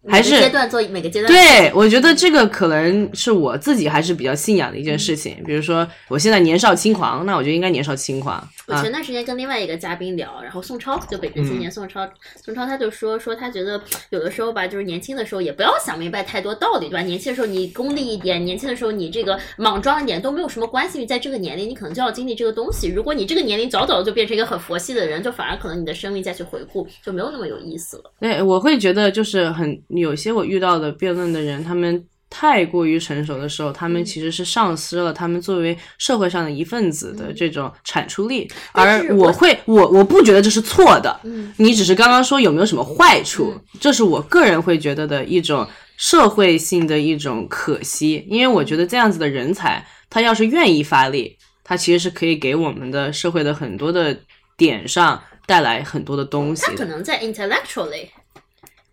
还每个阶段做每个阶段。对，我觉得这个可能是我自己还是比较信仰的一件事情。比如说，我现在年少轻狂，那我就应该年少轻狂啊我前。段时间跟另外一个嘉宾聊，然后宋超就北嗯辰青年宋超，宋超他就说说他觉得有的时候吧，就是年轻的时候也不要想明白太多道理，对吧？年轻的时候你功利一点，年轻的时候你这个莽撞一点都没有什么关系，因为在这个年龄你可能就要经历这个东西。如果你这个年龄早早就变成一个很佛系的人，就反而可能你的生命再去回顾就没有那么有意思了。对，我会觉得就是很有些我遇到的辩论的人，他们太过于成熟的时候，他嗯们其实是丧失了他们作为社会上的一份子的这种产出力。而我会，我我不觉得这是错的，嗯你只是刚刚说有没有什么坏处，这是我个人会觉得的一种社会性的一种可惜，因为我觉得这样子的人才，他要是愿意发力，他其实是可以给我们的社会的很多的点上带来很多的东西。他可能在 intellectually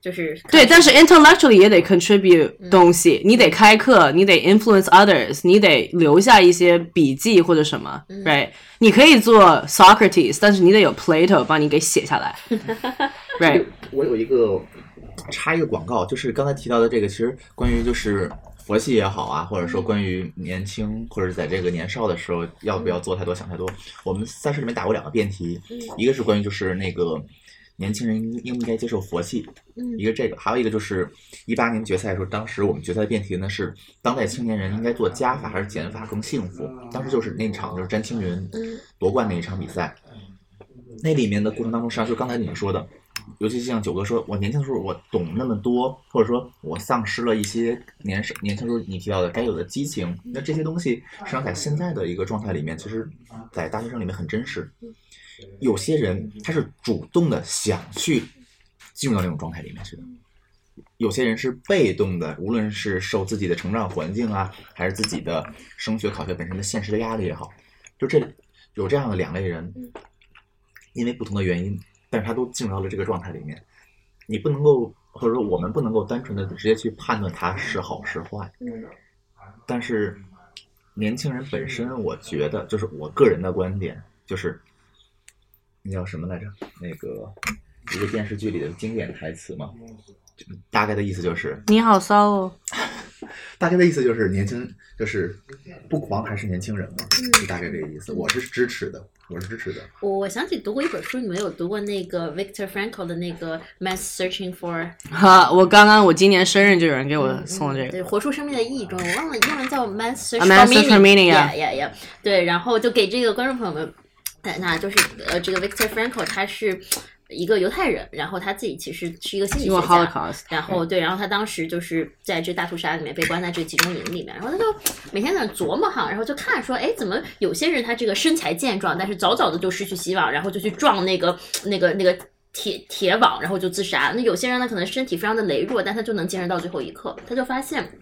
就是对，但是 intellectually 也得 contribute 东西，你得开课，你得 influence others，你得留下一些笔记或者什么、r i g h t 你可以做 Socrates，但是你得有 Plato 帮你给写下来，right？我有一个插一个广告，就是刚才提到的这个，其实关于就是佛系也好啊，或者说关于年轻或者在这个年少的时候要不要做太多想太多，我们赛事里面打过两个辩题，一个是关于就是那个年轻人应应不应该接受佛系，一个这个，还有一个就是一八年决赛的时候，当时我们决赛辩题呢是当代青年人应该做加法还是减法更幸福，当时就是那场就是詹青云夺冠那一场比赛，那里面的过程当中，实际上就刚才你们说的，尤其像九哥说，我年轻的时候我懂那么多，或者说我丧失了一些年少年轻时候你提到的该有的激情，那这些东西实际上在现在的一个状态里面，其实，在大学生里面很真实。有些人他是主动的想去进入到那种状态里面去的，有些人是被动的，无论是受自己的成长环境啊，还是自己的升学考学本身的现实的压力也好，就这有这样的两类人，因为不同的原因，但是他都进入到了这个状态里面，你不能够，或者说我们不能够单纯的直接去判断他是好是坏，但是年轻人本身，我觉得就是我个人的观点，就是那叫什么来着？那个一个电视剧里的经典台词嘛，就大概的意思就是，你好骚哦，大概的意思就是年轻就是不狂还是年轻人嘛，就大概这个意思。我是支持的，我是支持的。我我想起读过一本书，你们有读过那个 Victor Frankl 的那个《Man's Searching for》哈，我刚刚我今年生日就有人给我送了这个，对，活出生命的意义中，我忘了英文叫 Man's Search A Man's Search for Meaning，yeah yeah yeah，对，然后就给这个观众朋友们，呃那就是呃，这个 Victor Frankl 他是一个犹太人，然后他自己其实是一个心理学家。然后对，然后他当时就是在这大屠杀里面被关在这集中营里面，然后他就每天在那琢磨哈，然后就看说，哎，怎么有些人他这个身材健壮，但是早早的就失去希望，然后就去撞那个那个那个铁铁网，然后就自杀。那有些人呢，可能身体非常的羸弱，但他就能坚持到最后一刻。他就发现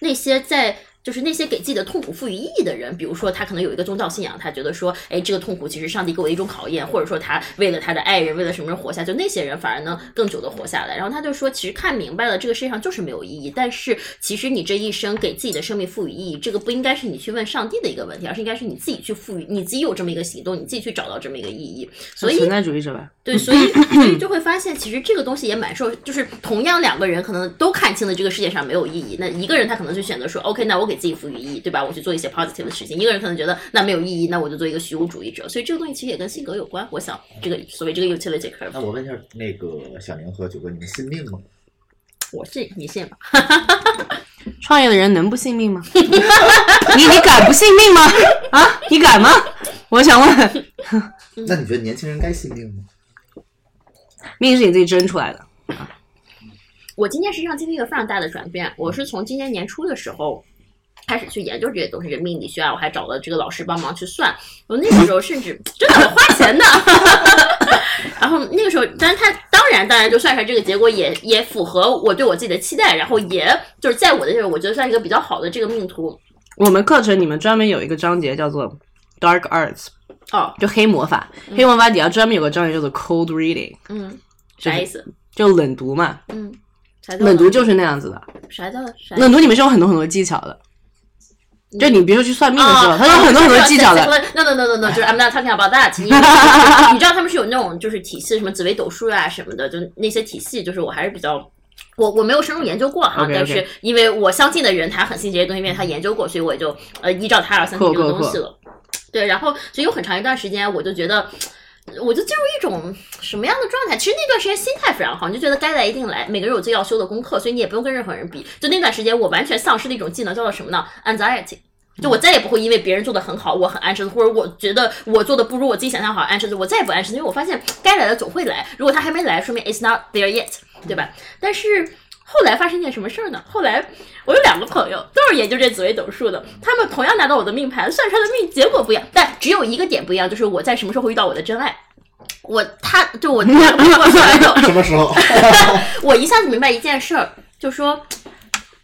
那些在就是那些给自己的痛苦赋予意义的人，比如说他可能有一个宗教信仰，他觉得说，哎，这个痛苦其实上帝给我一种考验，或者说他为了他的爱人，为了什么人活下，就那些人反而能更久的活下来。然后他就说，其实看明白了，这个世界上就是没有意义，但是其实你这一生给自己的生命赋予意义，这个不应该是你去问上帝的一个问题，而是应该是你自己去赋予，你自己有这么一个行动，你自己去找到这么一个意义。所以存在主义者吧，对，所以所以就会发现，其实这个东西也蛮受，就是同样两个人可能都看清了这个世界上没有意义，那一个人他可能就选择说，OK，那我给自己赋予意义，对吧？我去做一些 positive 的事情。一个人可能觉得那没有意义，那我就做一个虚无主义者。所以这个东西其实也跟性格有关。我想这个所谓这个 utility 那 curve，我问一下，那个小宁和九哥，你们信命吗？我信你信吗？创业的人能不信命吗？你你敢不信命吗？啊，你敢吗？我想问，那你觉得年轻人该信命吗？命是你自己争出来的，我今天实际上经历一个非常大的转变，我是从今年年初的时候。开始去研究这些东西，人命理学啊，我还找了这个老师帮忙去算。我那个时候 甚至真的我花钱的，然后那个时候，但是他当然当然就算出来这个结果也也符合我对我自己的期待，然后也就是在我的这个我觉得算是一个比较好的这个命途我们课程里面专门有一个章节叫做 Dark Arts，哦，就黑魔法。黑魔法底下专门有个章节叫做 Cold Reading，嗯，啥意思？就冷读嘛。嗯，冷读就是那样子的。啥叫啥？冷读你们是有很多很多技巧的，就你比如说去算命的时候，哦它有很多很多技巧的。No no no no no，就是 I'm not talking about that 你。知道他们是有那种就是体系，什么紫微斗数啊什么的，就那些体系，就是我还是比较。我我没有深入研究过哈但是因为我相信的人他很信这些东西，因为他研究过，所以我也就呃依照他而相信这个东西了。对，然后所以有很长一段时间，我就觉得。我就进入一种什么样的状态？其实那段时间心态非常好，你就觉得该来一定来，每个人有自己要修的功课，所以你也不用跟任何人比。就那段时间，我完全丧失了一种技能，叫做什么呢？anxiety。就我再也不会因为别人做的很好，我很安生或者我觉得我做的不如我自己想象好安生我再也不安生因为我发现该来的总会来。如果他还没来，说明 it's not there yet，对吧？但是后来发生件什么事儿呢？后来我有两个朋友都是研究这紫微斗数的，他们同样拿到我的命盘，算出来的命结果不一样，但只有一个点不一样，就是我在什么时候会遇到我的真爱。我他就我那个朋什么时候？我一下子明白一件事儿，就说，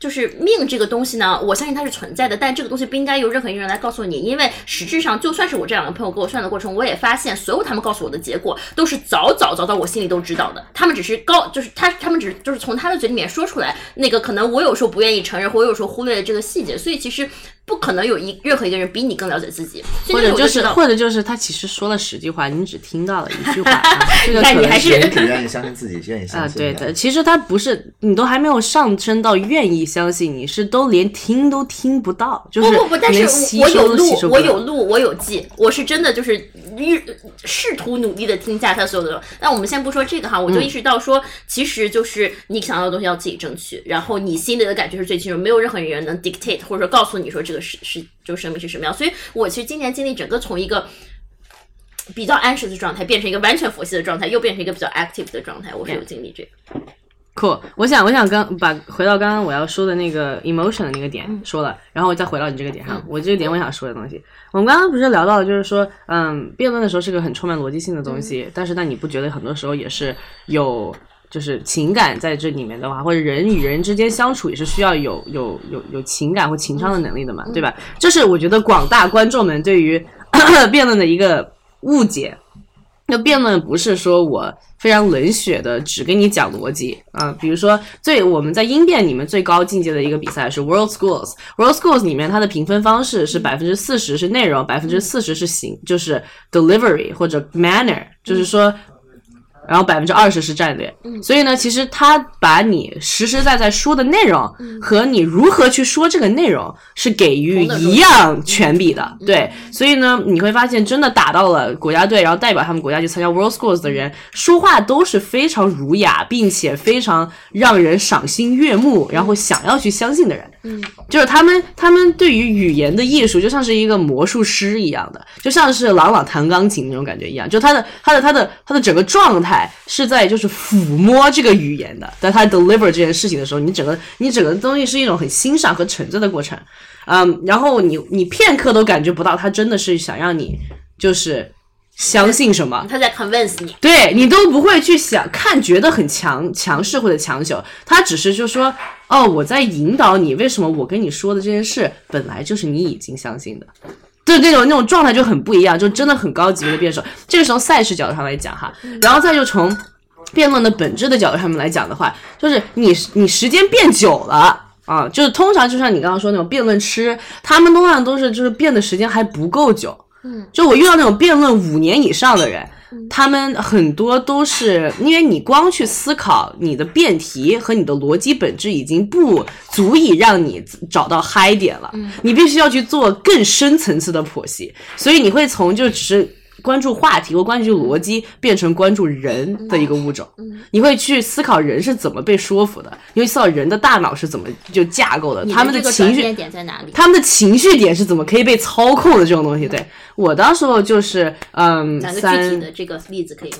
就是命这个东西呢，我相信它是存在的，但这个东西不应该由任何一个人来告诉你，因为实质上就算是我这两个朋友给我算的过程，我也发现所有他们告诉我的结果都是早早早早我心里都知道的，他们只是告，就是他他们只就是从他的嘴里面说出来，那个可能我有时候不愿意承认，或我有时候忽略了这个细节，所以其实不可能有一任何一个人比你更了解自己，或者就是或者就是他其实说了十句话，你只听到了一句话，啊 这个可能但你还是人只愿意相信自己，愿意相啊，信啊对的，其实他不是你都还没有上升到愿意相信，你是都连听都听不到，就是不不不，但是我有录吸收，不了我有路，我有记，我是真的就是欲试图努力的听下他所有的。那我们先不说这个哈，我就意识到说，其实就是你想要的东西要自己争取，然后你心里的感觉是最清楚，没有任何人能 dictate 或者说告诉你说这个是是就生命是什么样。所以我其实今年经历整个从一个。比较 anxious 的状态变成一个完全佛系的状态，又变成一个比较 active 的状态，我是有经历这个。cool。我想，我想刚把回到刚刚我要说的那个 emotion 的那个点说了，然后我再回到你这个点上。我这个点我想说的东西，我们刚刚不是聊到了，就是说，嗯，辩论的时候是个很充满逻辑性的东西，但是那你不觉得很多时候也是有。就是情感在这里面的话，或者人与人之间相处也是需要有有有有情感或情商的能力的嘛，对吧？这是我觉得广大观众们对于 辩论的一个误解。那辩论不是说我非常冷血的只跟你讲逻辑啊，比如说最我们在英辩里面最高境界的一个比赛是 World Schools，World Schools 里面它的评分方式是百分之四十是内容，百分之四十是形，就是 delivery 或者 manner，就是说。然后百分之二十是战略，所以呢，其实他把你实实在在说的内容和你如何去说这个内容是给予一样权比的，对，所以呢，你会发现真的打到了国家队，然后代表他们国家去参加 World Schools 的人，说话都是非常儒雅，并且非常让人赏心悦目，然后想要去相信的人。嗯，就是他们，他们对于语言的艺术，就像是一个魔术师一样的，就像是朗朗弹钢琴那种感觉一样。就他的，他的，他的，他的整个状态是在就是抚摸这个语言的，在他 deliver 这件事情的时候，你整个，你整个东西是一种很欣赏和沉醉的过程。嗯，然后你，你片刻都感觉不到他真的是想让你就是相信什么，他在 convince 你，对你都不会去想看，觉得很强强势或者强求，他只是就说，哦，我在引导你，为什么我跟你说的这件事本来就是你已经相信的，对那种那种状态就很不一样，就真的很高级别的辩手。这个时候赛事角度上来讲哈，然后再就从辩论的本质的角度上面来讲的话，就是你你时间变久了。啊，就是通常就像你刚刚说那种辩论痴，他们通常都是就是辩的时间还不够久，嗯就我遇到那种辩论五年以上的人，他们很多都是因为你光去思考你的辩题和你的逻辑本质已经不足以让你找到嗨点了，你必须要去做更深层次的剖析，所以你会从就只是。关注话题或关注逻辑，变成关注人的一个物种。你会去思考人是怎么被说服的，你会思考人的大脑是怎么就架构的，他们的情绪点在哪里？他们的情绪点是怎么可以被操控的这种东西。对我当时候就是，嗯，三个具体三的这个例子可以吗？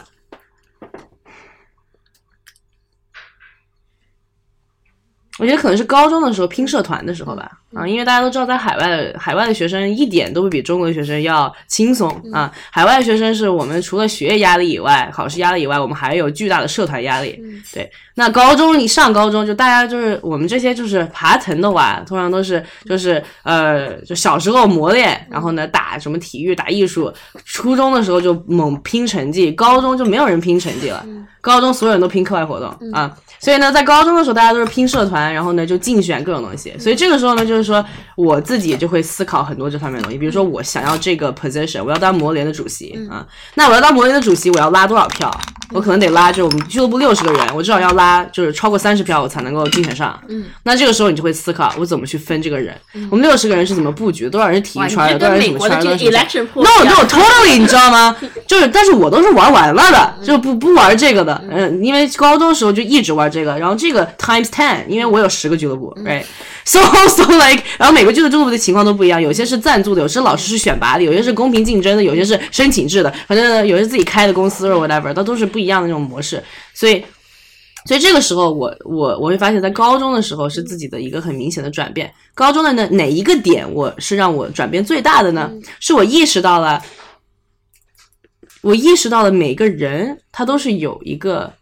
我觉得可能是高中的时候拼社团的时候吧，啊，因为大家都知道，在海外，海外的学生一点都不比中国的学生要轻松啊。海外的学生是我们除了学业压力以外，考试压力以外，我们还有巨大的社团压力。对，那高中一上高中，就大家就是我们这些就是爬藤的娃，通常都是就是呃，就小时候磨练，然后呢打什么体育、打艺术，初中的时候就猛拼成绩，高中就没有人拼成绩了，高中所有人都拼课外活动啊。所以呢，在高中的时候，大家都是拼社团，然后呢就竞选各种东西。所以这个时候呢，就是说我自己就会思考很多这方面的东西。比如说，我想要这个 position，我要当模联的主席啊。那我要当模联的主席，我要拉多少票？我可能得拉，就我们俱乐部六十个人，我至少要拉就是超过三十票，我才能够竞选上。嗯，那这个时候你就会思考，我怎么去分这个人？我们六十个人是怎么布局？多少人是体育圈的？多少人什么圈的？no 样 no totally，你知道吗？就是，但是我都是玩完了的，就不不玩这个的。嗯，因为高中的时候就一直玩这个，然后这个 times ten，因为我有十个俱乐部，right？So so like，然后每个俱乐部的情况都不一样，有些是赞助的，有些老师是选拔的，有些是公平竞争的，有些是申请制的，反正有些自己开的公司或 whatever，它都是不一样的那种模式，所以。所以这个时候我，我我会发现，在高中的时候是自己的一个很明显的转变。高中的呢哪一个点我是让我转变最大的呢？是我意识到了，我意识到了每个人他都是有一个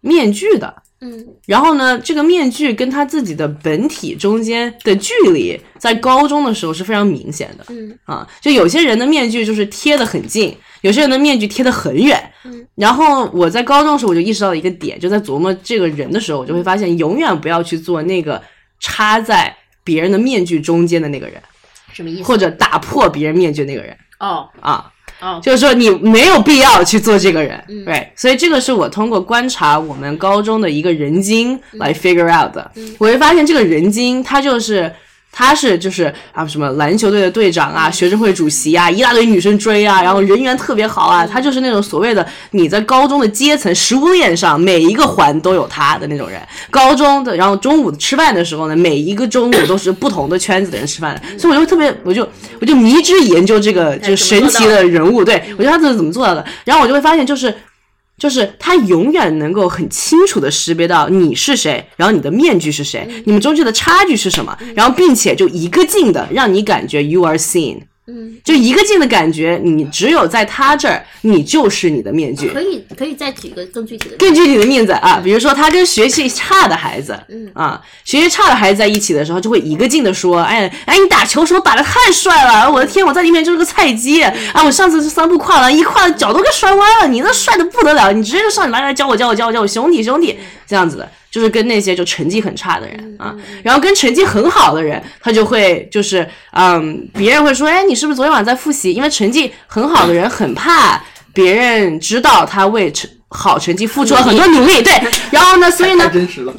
面具的，嗯然后呢，这个面具跟他自己的本体中间的距离，在高中的时候是非常明显的。嗯啊，就有些人的面具就是贴得很近，有些人的面具贴得很远。嗯，然后我在高中的时候我就意识到了一个点，就在琢磨这个人的时候，我就会发现，永远不要去做那个插在别人的面具中间的那个人，什么意思？或者打破别人面具那个人哦啊。哦，就是说你没有必要去做这个人，嗯。对，所以这个是我通过观察我们高中的一个人精嗯。来 figure out 的。我会发现这个人精他就是他是就是啊什么篮球队的队长嗯。啊，学生会主席啊，一大堆女生追啊，然后人缘特别好嗯。啊，他就是那种所谓的你在高中的阶层食物链上每一个环都有他的那种人。高中的，然后中午吃饭的时候呢，每一个中午都是不同的圈子的人吃饭，所以我就特别我就我就迷之研究这个这个神奇的人物，对我觉得他这是怎么做到的，然后我就会发现就是。就是他永远能够很清楚的识别到你是谁，然后你的面具是谁，你们中间的差距是什么，然后并且就一个劲的让你感觉 you are seen，嗯，就一个劲的感觉，你只有在他这儿，你就是你的面具。可以可以再举个更具体的，更具体的例子啊，比如说他跟学习差的孩子，嗯。啊，学习差的孩子在一起的时候，就会一个劲的说，哎哎，你打球时候打的太帅了，我的天，我在里面就是个菜鸡，啊，我上次是三步跨栏，一跨脚都给摔弯了，你那帅的不得了，你直接就上来来教我教我教我教我兄弟兄弟这样子的，就是跟那些就成绩很差的人啊，然后跟成绩很好的人，他就会就是嗯，别人会说，哎，你是不是昨天晚上在复习？因为成绩很好的人很怕别人知道他为成好成绩付出了很多努力，对，然后呢，所以呢。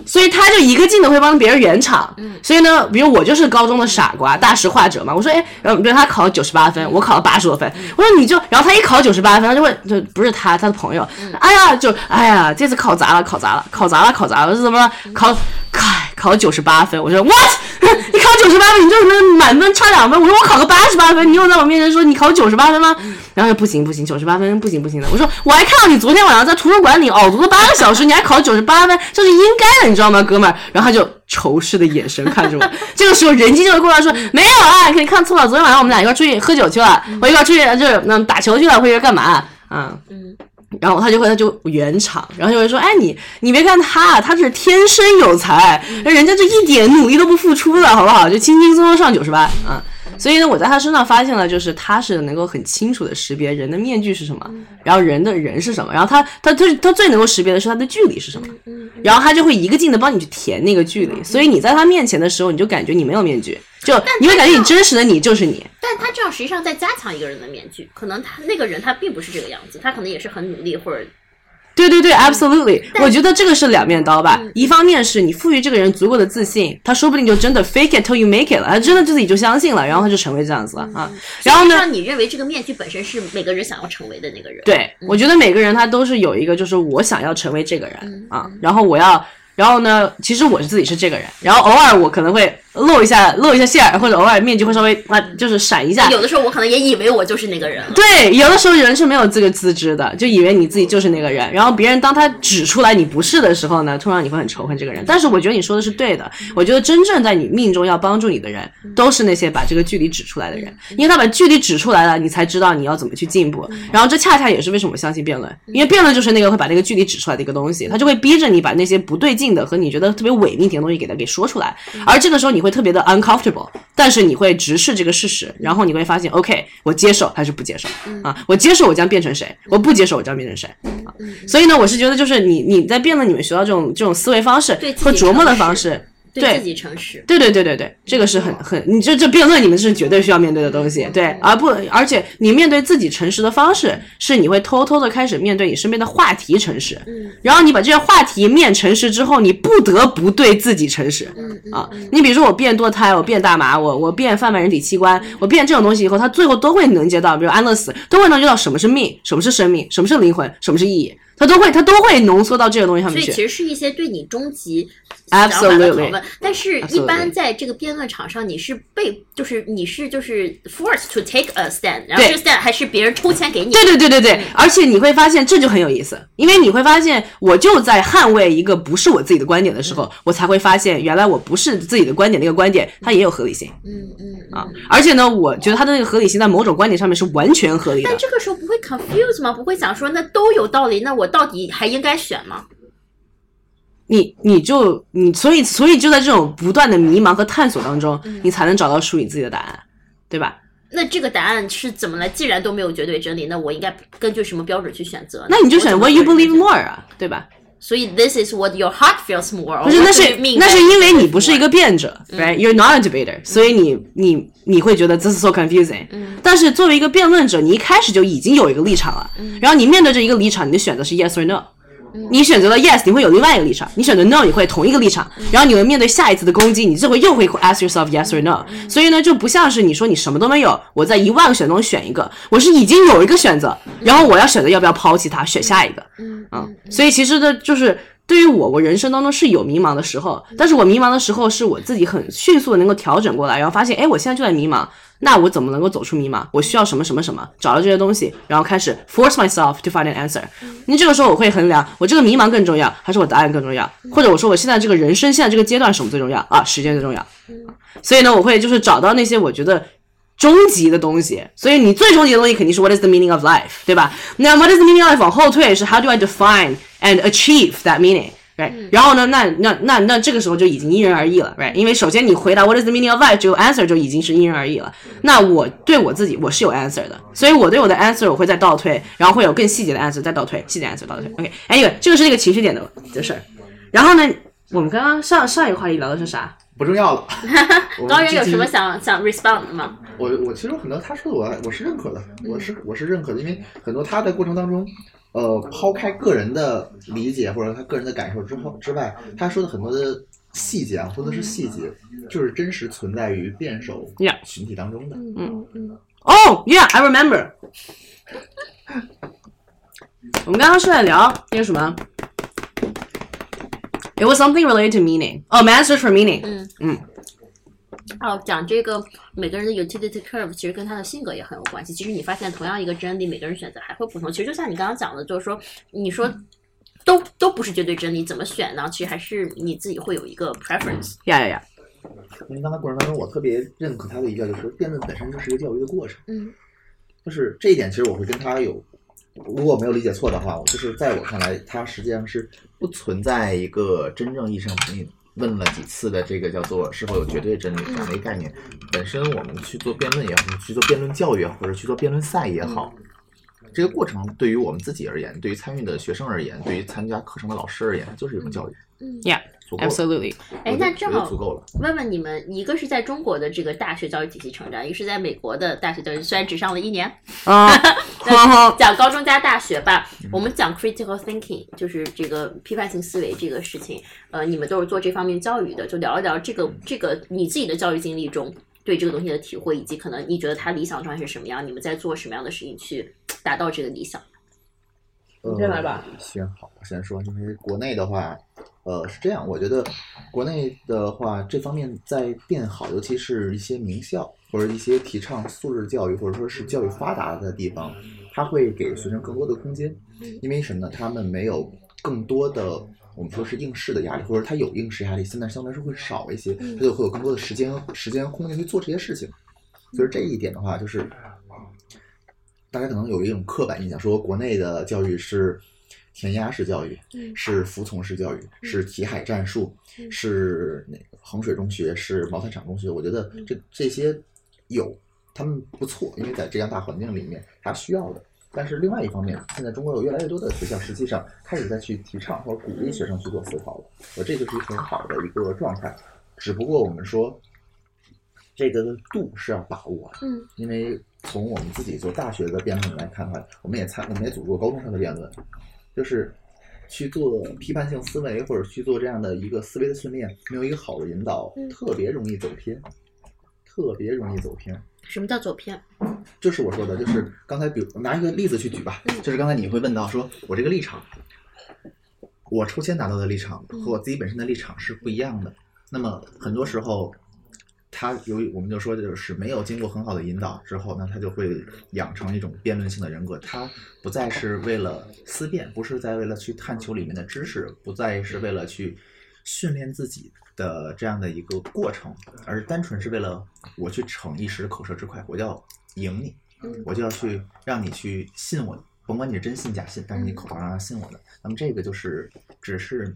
所以他就一个劲的会帮别人圆场。所以呢，比如我就是高中的傻瓜，大实话者嘛。我说，哎，然后比如他考了九十八分，我考了八十多分。我说你就，然后他一考九十八分，他就会就不是他，他的朋友，哎呀，就哎呀，这次考砸了，考砸了，考砸了，考砸了，是怎么了？考 考考九十八分。我说 what？你 考九十八分，你就能满分差两分。我说我考个八十八分，你又在我面前说你考九十八分吗？然后说不行不行，九十八分不行不行的。我说我还看到你昨天晚上在图书馆里熬读了八个小时，你还考九十八分，这是应该的，你知道吗，哥们儿？然后他就仇视的眼神看着我。这个时候人机就会过来说没有啊，你看错了，昨天晚上我们俩一块出去喝酒去了，我一块出去就是嗯打球去了，或者干嘛？啊嗯然后他就会他就圆场，然后就会说，哎你你别看他，他是天生有才，人家这一点努力都不付出的好不好？就轻轻松松上九十八啊。所以呢，我在他身上发现了，就是他是能够很清楚的识别人的面具是什么，然后人的人是什么，然后他他最他最能够识别的是他的距离是什么，然后他就会一个劲的帮你去填那个距离，所以你在他面前的时候，你就感觉你没有面具，就你会感觉你真实的你就是你。但他这样实际上在加强一个人的面具，可能他那个人他并不是这个样子，他可能也是很努力或者对对对，absolutely，我觉得这个是两面刀吧。一方面是你赋予这个人足够的自信，他说不定就真的 fake it till you make it 了，他真的自己就相信了，然后他就成为这样子了啊。然后呢，让你认为这个面具本身是每个人想要成为的那个人。对，我觉得每个人他都是有一个，就是我想要成为这个人啊，然后我要，然后呢，其实我是自己是这个人，然后偶尔我可能会露一下露一下馅儿，或者偶尔面具会稍微啊，就是闪一下。有的时候我可能也以为我就是那个人。对，有的时候人是没有这个自知的，就以为你自己就是那个人，然后别人当他指出来你不是的时候呢，通常你会很仇恨这个人。但是我觉得你说的是对的，我觉得真正在你命中要帮助你的人，都是那些把这个距离指出来的人，因为他把距离指出来了，你才知道你要怎么去进步。然后这恰恰也是为什么我相信辩论，因为辩论就是那个会把那个距离指出来的一个东西，他就会逼着你把那些不对劲的和你觉得特别伪命题的东西给他给说出来，而这个时候你会特别的 uncomfortable，但是你会直视这个事实，然后你会发现，OK，我接受还是不接受啊？我接受我将变成谁，我不接受我将变成谁啊？所以呢，我是觉得就是你你在辩论里面学到这种这种思维方式和琢磨的方式。对对。自己诚实。对对对对对，这个是很很，你这这辩论你们是绝对需要面对的东西，对，而不而且你面对自己诚实的方式是你会偷偷的开始面对你身边的话题诚实，嗯。然后你把这些话题面诚实之后，你不得不对自己诚实，嗯啊，你比如说我变堕胎，我变大麻，我我变贩卖人体器官，我变这种东西以后，他最后都会能接到，比如安乐死，都会能接到什么是命，什么是生命，什么是灵魂，什么是意义，他都会他都会浓缩到这个东西上面去所以。其实是一些对你终极想法的讨论，但是一般在这个辩论场上，你是被就是你是就是 forced to take a stand，然后对这个 stand 还是别人抽签给你，对对对对对，而且你会发现这就很有意思，因为你会发现我就在捍卫一个不是我自己的观点的时候，我才会发现原来我不是自己的观点那个观点，它也有合理性嗯嗯啊。而且呢，我觉得它的那个合理性在某种观点上面是完全合理的但。这个时候不会 confuse 吗？不会想说那都有道理，那我到底还应该选吗？你你就你所以所以就在这种不断的迷茫和探索当中，你才能找到属于自己的答案，对吧？那这个答案是怎么来？既然都没有绝对真理，那我应该根据什么标准去选择？那你就选 what you believe more 啊，对吧？所以 this is what your heart feels more。不是，那是那是因为你不是一个辩。辩者，right？You're not a debater，所以你你你会觉得 this is so confusing。但是作为一个辩论者，你一开始就已经有一个立场了，然后你面对这一个立场，你的选择是 yes or no。你选择了 yes，你会有另外一个立场；你选择 no，你会同一个立场。然后你们面对下一次的攻击，你这回又会 ask yourself yes or no。所以呢，就不像是你说你什么都没有，我在一万个选择中选一个，我是已经有一个选择，然后我要选择要不要抛弃它，选下一个。嗯，所以其实的就是对于我，我人生当中是有迷茫的时候，但是我迷茫的时候是我自己很迅速的能够调整过来，然后发现，哎，我现在就在迷茫，那我怎么能够走出迷茫？我需要什么什么什么，找到这些东西，然后开始 force myself to find an answer。那这个时候我会衡量，我这个迷茫更重要，还是我答案更重要？或者我说我现在这个人生现在这个阶段什么最重要啊？时间最重要。所以呢，我会就是找到那些我觉得终极的东西。所以你最终极的东西肯定是 What is the meaning of life，对吧？那 What is the meaning of life 往后退是 How do I define and achieve that 然后呢，那那那那这个时候就已经因人而异了，right？因为首先你回答 What is the meaning of life，只有 answer 就已经是因人而异了。那我对我自己我是有 answer 的，所以我对我的 answer 我会再倒退，然后会有更细节的 answer 再倒退，细节 answer 倒退。OK，anyway，、这个是那个情绪点的的事儿。然后呢，我们刚刚上上一个话题聊的是啥？不重要了。我高原有什么想想 respond 的吗？我我其实有很多他说的我我是认可的，我是我是认可的，因为很多他的过程当中，呃，抛开个人的理解或者他个人的感受之后之外，他说的很多的细节啊，说的是细节，就是真实存在于辩手 Yeah 群体当中的。嗯，哦、yeah,，I remember。我们刚刚是在聊那个什么，It was something related to meaning. 哦、m a s t e r for meaning. 嗯嗯哦，讲这个每个人的 utility curve 其实跟他的性格也很有关系。其实你发现同样一个真理，每个人选择还会不同。其实就像你刚刚讲的，就是说，你说都都不是绝对真理，怎么选呢？其实还是你自己会有一个 preference。呀呀呀，因为刚才过程当中，我特别认可他的一个，就是辩论本身就是一个教育的过程。嗯，就是这一点，其实我会跟他有，如果我没有理解错的话，我就是在我看来，他实际上是不存在一个真正意义上你问了几次的这个叫做是否有绝对真理这样的一个概念。本身我们去做辩论也好，去做辩论教育也好，或者去做辩论赛也好。这个过程对于我们自己而言，对于参与的学生而言，对于参加课程的老师而言，就是一种教育，Yeah, 足够了 absolutely. 哎那正好足够了。问问你们，一个是在中国的这个大学教育体系成长，一个是在美国的大学教育，虽然只上了一年，啊，讲高中加大学吧，我们讲 critical thinking，就是这个批判性思维这个事情。呃，你们都是做这方面教育的，就聊一聊这个这个你自己的教育经历中对这个东西的体会，以及可能你觉得他理想状态是什么样，你们在做什么样的事情去达到这个理想。你先来吧呃行，好，我先说，因为国内的话，呃，是这样，我觉得国内的话，这方面在变好，尤其是一些名校或者一些提倡素质教育或者说是教育发达的地方，它会给学生更多的空间，因为什么呢？他们没有更多的。我们说是应试的压力，或者他有应试压力，现在相对来说会少一些，他就会有更多的时间、时间、空间去做这些事情。所以这一点的话，就是大家可能有一种刻板印象，说国内的教育是填鸭式教育，是服从式教育，是题海战术，是那个衡水中学，是毛坦厂中学。我觉得这这些有，他们不错，因为在这样大环境里面，他需要的。但是另外一方面，现在中国有越来越多的学校实际上开始在去提倡或者鼓励学生去做思考了，呃，这就是一个很好的一个状态。只不过我们说，这个的度是要把握的，嗯，因为从我们自己做大学的辩论来看的话，我们也参，我们也组织过高中生的辩论，就是去做批判性思维或者去做这样的一个思维的训练，没有一个好的引导，特别容易走偏，特别容易走偏。什么叫走偏？就是我说的，就是刚才比如拿一个例子去举吧，就是刚才你会问到说，我这个立场，我抽签拿到的立场和我自己本身的立场是不一样的。那么很多时候，他由于我们就说就是没有经过很好的引导之后，那他就会养成一种辩论性的人格，他不再是为了思辨，不是在为了去探求里面的知识，不再是为了去训练自己的这样的一个过程，而单纯是为了我去逞一时口舌之快，我就要赢你，我就要去让你去信我，甭管你是真信假信，但是你口头上要信我的。那么这个就是只是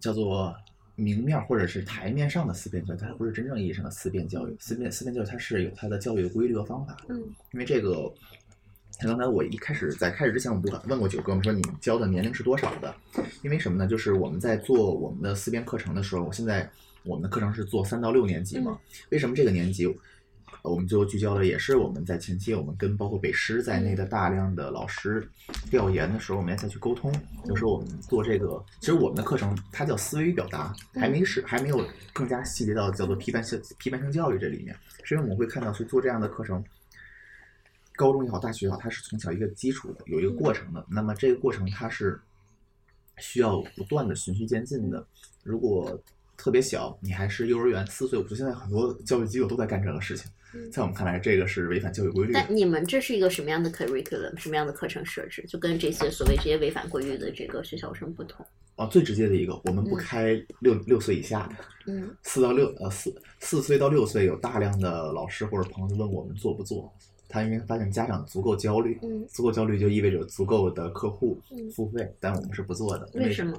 叫做明面或者是台面上的思辨教育，它不是真正意义上的思辨教育。思辨思辨教育它是有它的教育的规律和方法。嗯，因为这个，像刚才我一开始在开始之前，我不问过九哥，我说你教的年龄是多少的？因为什么呢？就是我们在做我们的思辨课程的时候，现在我们的课程是做三到六年级嘛？为什么这个年级？呃我们最后聚焦的也是我们在前期，我们跟包括北师在内的大量的老师调研的时候，我们也再去沟通。有时候我们做这个，其实我们的课程它叫思维与表达，还没是还没有更加细节到叫做批判性批判性教育这里面。是因为我们会看到去做这样的课程，高中也好，大学也好，它是从小一个基础的，有一个过程的。那么这个过程它是需要不断的循序渐进的。如果特别小，你还是幼儿园四岁五岁，现在很多教育机构都在干这个事情。在我们看来，这个是违反教育规律的。但你们这是一个什么样的 curriculum，什么样的课程设置，就跟这些所谓这些违反规律的这个学校有什么不同？哦，最直接的一个，我们不嗯。开六、六岁以下的，嗯。四到六呃四四岁到六岁有大量的老师或者朋友问我们做不做，他因为发现家长足够焦虑，嗯。足够焦虑就意味着足够的客户嗯。付费，但我们是不做的，为什么？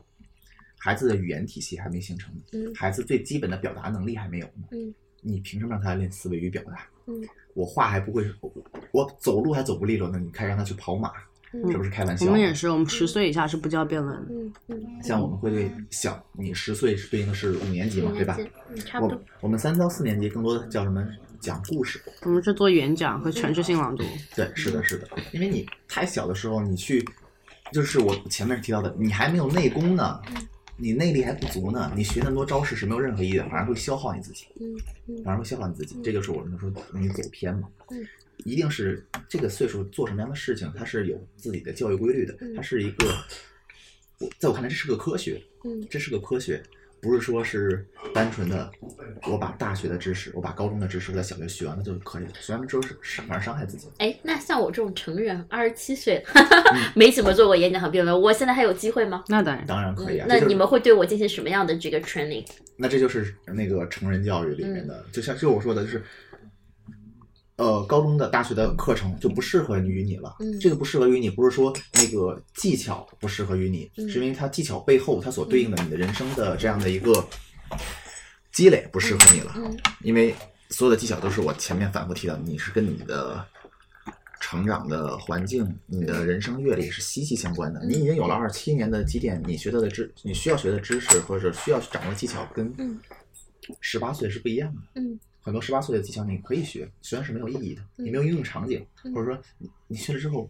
孩子的语言体系还没形成孩子最基本的表达能力还没有呢，嗯你凭什么让他练思维与表达？嗯我话还不会，我我走路还走不利落呢，你开始让他去跑马，嗯这不是开玩笑我？们也是，我们十岁以下是不教辩论的。嗯嗯，像我们会对小，你十岁是对应的是五年级嘛，对吧？嗯，差不多我。我们三到四年级更多的叫什么？讲故事。我们是做演讲和诠释性朗读。对，是的，是的。因为你太小的时候，你去，就是我前面提到的，你还没有内功呢，你内力还不足呢，你学那么多招式是没有任何意义的，反而会消耗你自己，嗯嗯反而会消耗你自己。这就是我们说容易走偏嘛。嗯一定是这个岁数做什么样的事情，它是有自己的教育规律的，它是一个，我在我看来这是个科学，嗯这是个科学，不是说是单纯的我把大学的知识，我把高中的知识我在小学学完了就可以了，学完了之后是反而伤害自己。哎，那像我这种成人，二十七岁，嗯没怎么做过演讲和辩论，我现在还有机会吗？那当然，当然可以啊。嗯那你们会对我进行什么样的这个 training？那这就是那个成人教育里面的，就像就我说的，就是，呃，高中的、大学的课程就不适合于你了。嗯这个不适合于你，不是说那个技巧不适合于你，嗯是因为它技巧背后它所对应的你的人生的这样的一个积累不适合你了。嗯因为所有的技巧都是我前面反复提到，你是跟你的成长的环境、你的人生阅历是息息相关的。嗯你已经有了二七年的积淀，你学到的知，你需要学的知识或者需要掌握的技巧，跟嗯十八岁是不一样的。嗯很多十八岁的技巧你可以学，虽然是没有意义的，你没有应用场景，嗯或者说你你学了之后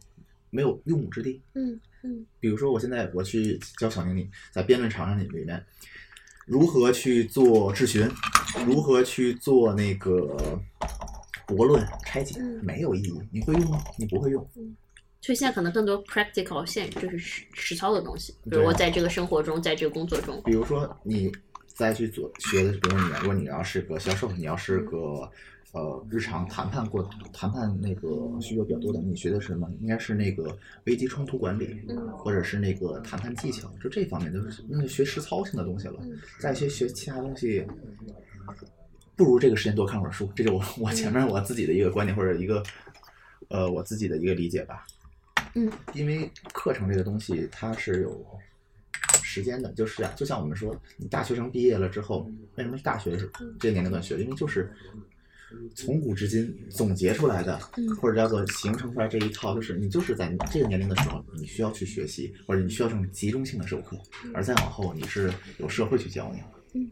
没有用武之地。嗯嗯比如说，我现在我去教小宁，你在辩论场上里面，如何去做质询，如何去做那个驳论、拆解，嗯没有意义。你会用吗？你不会用。所以现在可能更多 practical 现就是实实操的东西，比如我在这个生活中，在这个工作中，比如说你再去做学的，比如你如果你要是个销售，你要是个呃日常谈判过谈判那个需求比较多的，你学的是什么？应该是那个危机冲突管理，嗯或者是那个谈判技巧，就这方面就是那就学实操性的东西了。嗯再学学其他东西，不如这个时间多看会儿书。这就我我前面我自己的一个观点或者一个呃我自己的一个理解吧。嗯，因为课程这个东西它是有时间的，就是啊，就像我们说，你大学生毕业了之后，为什么是大学是这个年龄段学？因为就是从古至今总结出来的，嗯或者叫做形成出来这一套，就是你就是在这个年龄的时候，你需要去学习，或者你需要这种集中性的授课，而再往后你是有社会去教你。嗯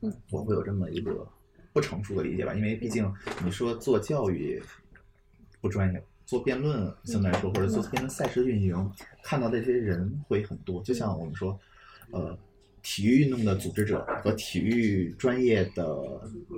嗯，我会有这么一个不成熟的理解吧，因为毕竟你说做教育不专业。做辩论相对来说，或者做辩论赛事运营，看到的这些人会很多。就像我们说，呃，体育运动的组织者和体育专业的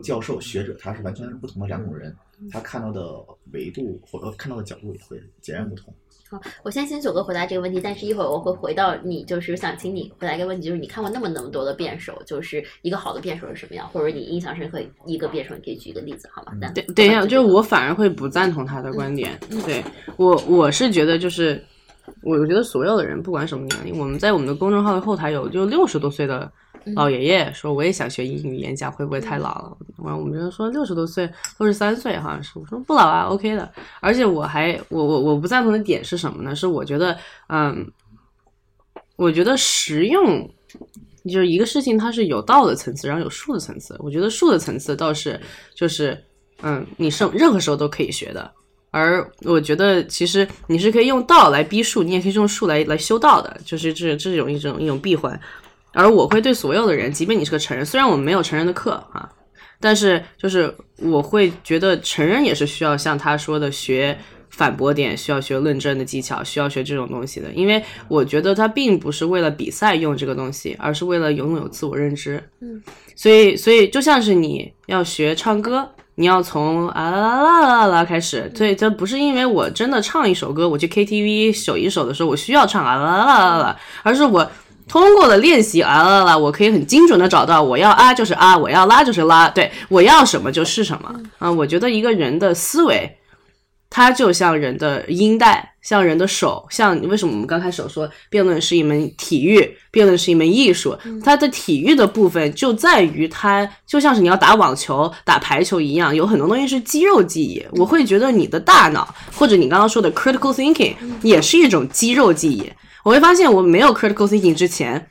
教授、学者，他是完全不同的两种人，他看到的维度或者看到的角度也会截然不同。好，我先请九哥回答这个问题，但是一会儿我会回到你，就是想请你回答一个问题，就是你看过那么那么多的辩手，就是一个好的辩手是什么样，或者你印象深刻一个辩手，你可以举一个例子，好吗？但等等一下，就是我反而会不赞同他的观点。对我，我是觉得就是，我觉得所有的人不管什么年龄，我们在我们的公众号的后台有就六十多岁的老爷爷说我也想学英语演讲，会不会太老了？完了我们就说六十多岁，六十三岁好像是，我说不老啊，OK 的。而且我还我我我不赞同的点是什么呢？是我觉得嗯，我觉得实用就是一个事情它是有道的层次，然后有术的层次。我觉得术的层次倒是就是嗯，你是任何时候都可以学的。而我觉得其实你是可以用道来逼术，你也可以用术来来修道的，就是这这种一种一种闭环。而我会对所有的人，即便你是个成人，虽然我们没有成人的课啊，但是就是我会觉得成人也是需要像他说的学反驳点，需要学论证的技巧，需要学这种东西的。因为我觉得他并不是为了比赛用这个东西，而是为了拥有自我认知。嗯，所以所以就像是你要学唱歌，你要从啊啦啦啦啦啦开始。所以这不是因为我真的唱一首歌，我去 KTV 首一首的时候，我需要唱啊啦啦啦啦啦，而是我。通过了练习啊啦啦，我可以很精准的找到我要啊就是啊，我要拉就是拉，对我要什么就是什么啊。我觉得一个人的思维，它就像人的音带，像人的手，像为什么我们刚开始说辩论是一门体育，辩论是一门艺术，它的体育的部分就在于它就像是你要打网球、打排球一样，有很多东西是肌肉记忆。我会觉得你的大脑或者你刚刚说的 critical thinking 也是一种肌肉记忆。我会发现，我没有 critical thinking 之前，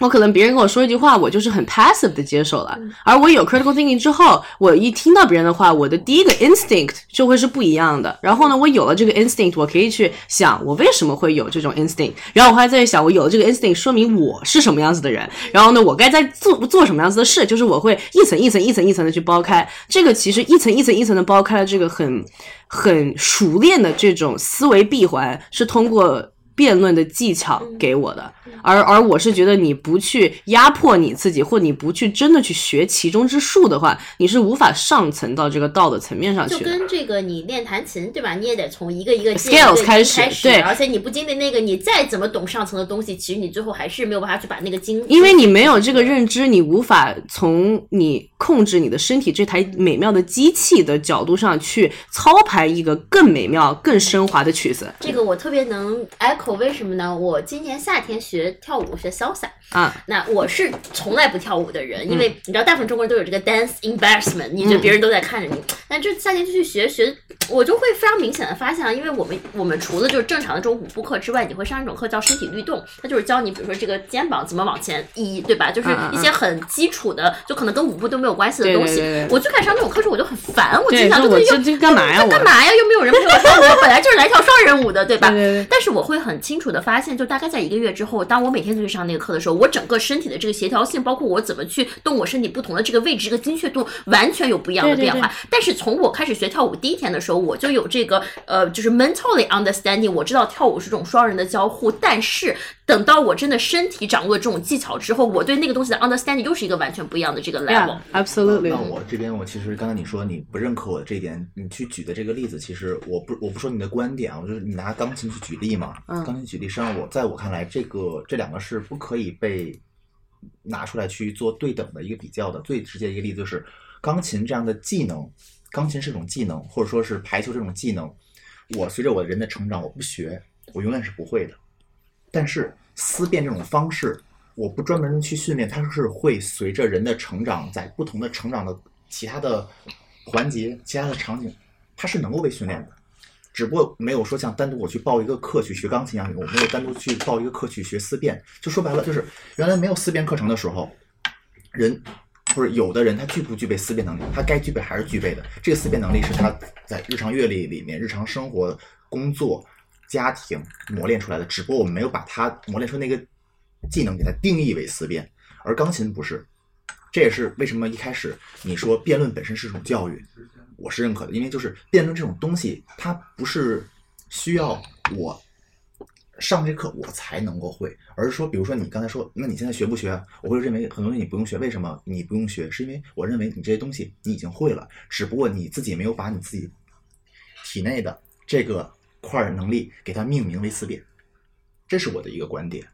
我可能别人跟我说一句话，我就是很 passive 的接受了。而我有 critical thinking 之后，我一听到别人的话，我的第一个 instinct 就会是不一样的。然后呢，我有了这个 instinct，我可以去想我为什么会有这种 instinct。然后我还在想，我有了这个 instinct，说明我是什么样子的人。然后呢，我该在做做什么样子的事，就是我会一层一层一层一层的去剥开。这个其实一层一层一层的剥开了这个很很熟练的这种思维闭环，是通过。辩论的技巧给我的，而而我是觉得你不去压迫你自己，或你不去真的去学其中之术的话，你是无法上层到这个道的层面上去。就跟这个你练弹琴对吧？你也得从一个一个 scales 开始，对。而且你不经历那个，你再怎么懂上层的东西，其实你最后还是没有办法去把那个精。因为你没有这个认知，你无法从你控制你的身体这台美妙的机器的角度上去操盘一个更美妙、更升华的曲子。这个我特别能 echo。为什么呢？我今年夏天学跳舞，学潇洒啊。那我是从来不跳舞的人，因为你知道，大部分中国人都有这个 dance embarrassment，你觉得别人都在看着你。但这夏天就去学学，我就会非常明显的发现啊，因为我们我们除了就是正常的这种舞步课之外，你会上一种课叫身体律动，它就是教你，比如说这个肩膀怎么往前移，对吧？就是一些很基础的，就可能跟舞步都没有关系的东西。我最开始上那种课时候，我就很烦，我经常就是又干嘛呀？干嘛呀？又没有人陪我跳舞，我本来就是来跳双人舞的，对吧？但是我会很清楚的发现，就大概在一个月之后，当我每天都去上那个课的时候，我整个身体的这个协调性，包括我怎么去动我身体不同的这个位置，这个精确度，完全有不一样的变化。但是从我开始学跳舞第一天的时候，我就有这个呃，就是 mentally understanding，我知道跳舞是这种双人的交互。但是等到我真的身体掌握这种技巧之后，我对那个东西的 understanding 又是一个完全不一样的这个 level。Absolutely。那我这边，我其实刚才你说你不认可我的这一点，你去举的这个例子，其实我不我不说你的观点啊，我就是你拿钢琴去举例嘛。嗯。钢琴举例，实际上我在我看来，这个这两个是不可以被拿出来去做对等的一个比较的。最直接一个例子就是，钢琴这样的技能，钢琴是一种技能，或者说是排球这种技能，我随着我人的成长，我不学，我永远是不会的。但是思辨这种方式，我不专门去训练，它是会随着人的成长，在不同的成长的其他的环节、其他的场景，它是能够被训练的。只不过没有说像单独我去报一个课去学钢琴一样，我没有单独去报一个课去学思辨。就说白了，就是原来没有思辨课程的时候，人或者有的人他具不具备思辨能力，他该具备还是具备的。这个思辨能力是他在日常阅历里面、日常生活、工作。家庭磨练出来的，只不过我们没有把它磨练出那个技能，给它定义为思辨，而钢琴不是。这也是为什么一开始你说辩论本身是一种教育，我是认可的，因为就是辩论这种东西，它不是需要我上这课我才能够会，而是说，比如说你刚才说，那你现在学不学？我会认为很多东西你不用学，为什么你不用学？是因为我认为你这些东西你已经会了，只不过你自己没有把你自己体内的这个。块能力给它命名为思辨，这是我的一个观点。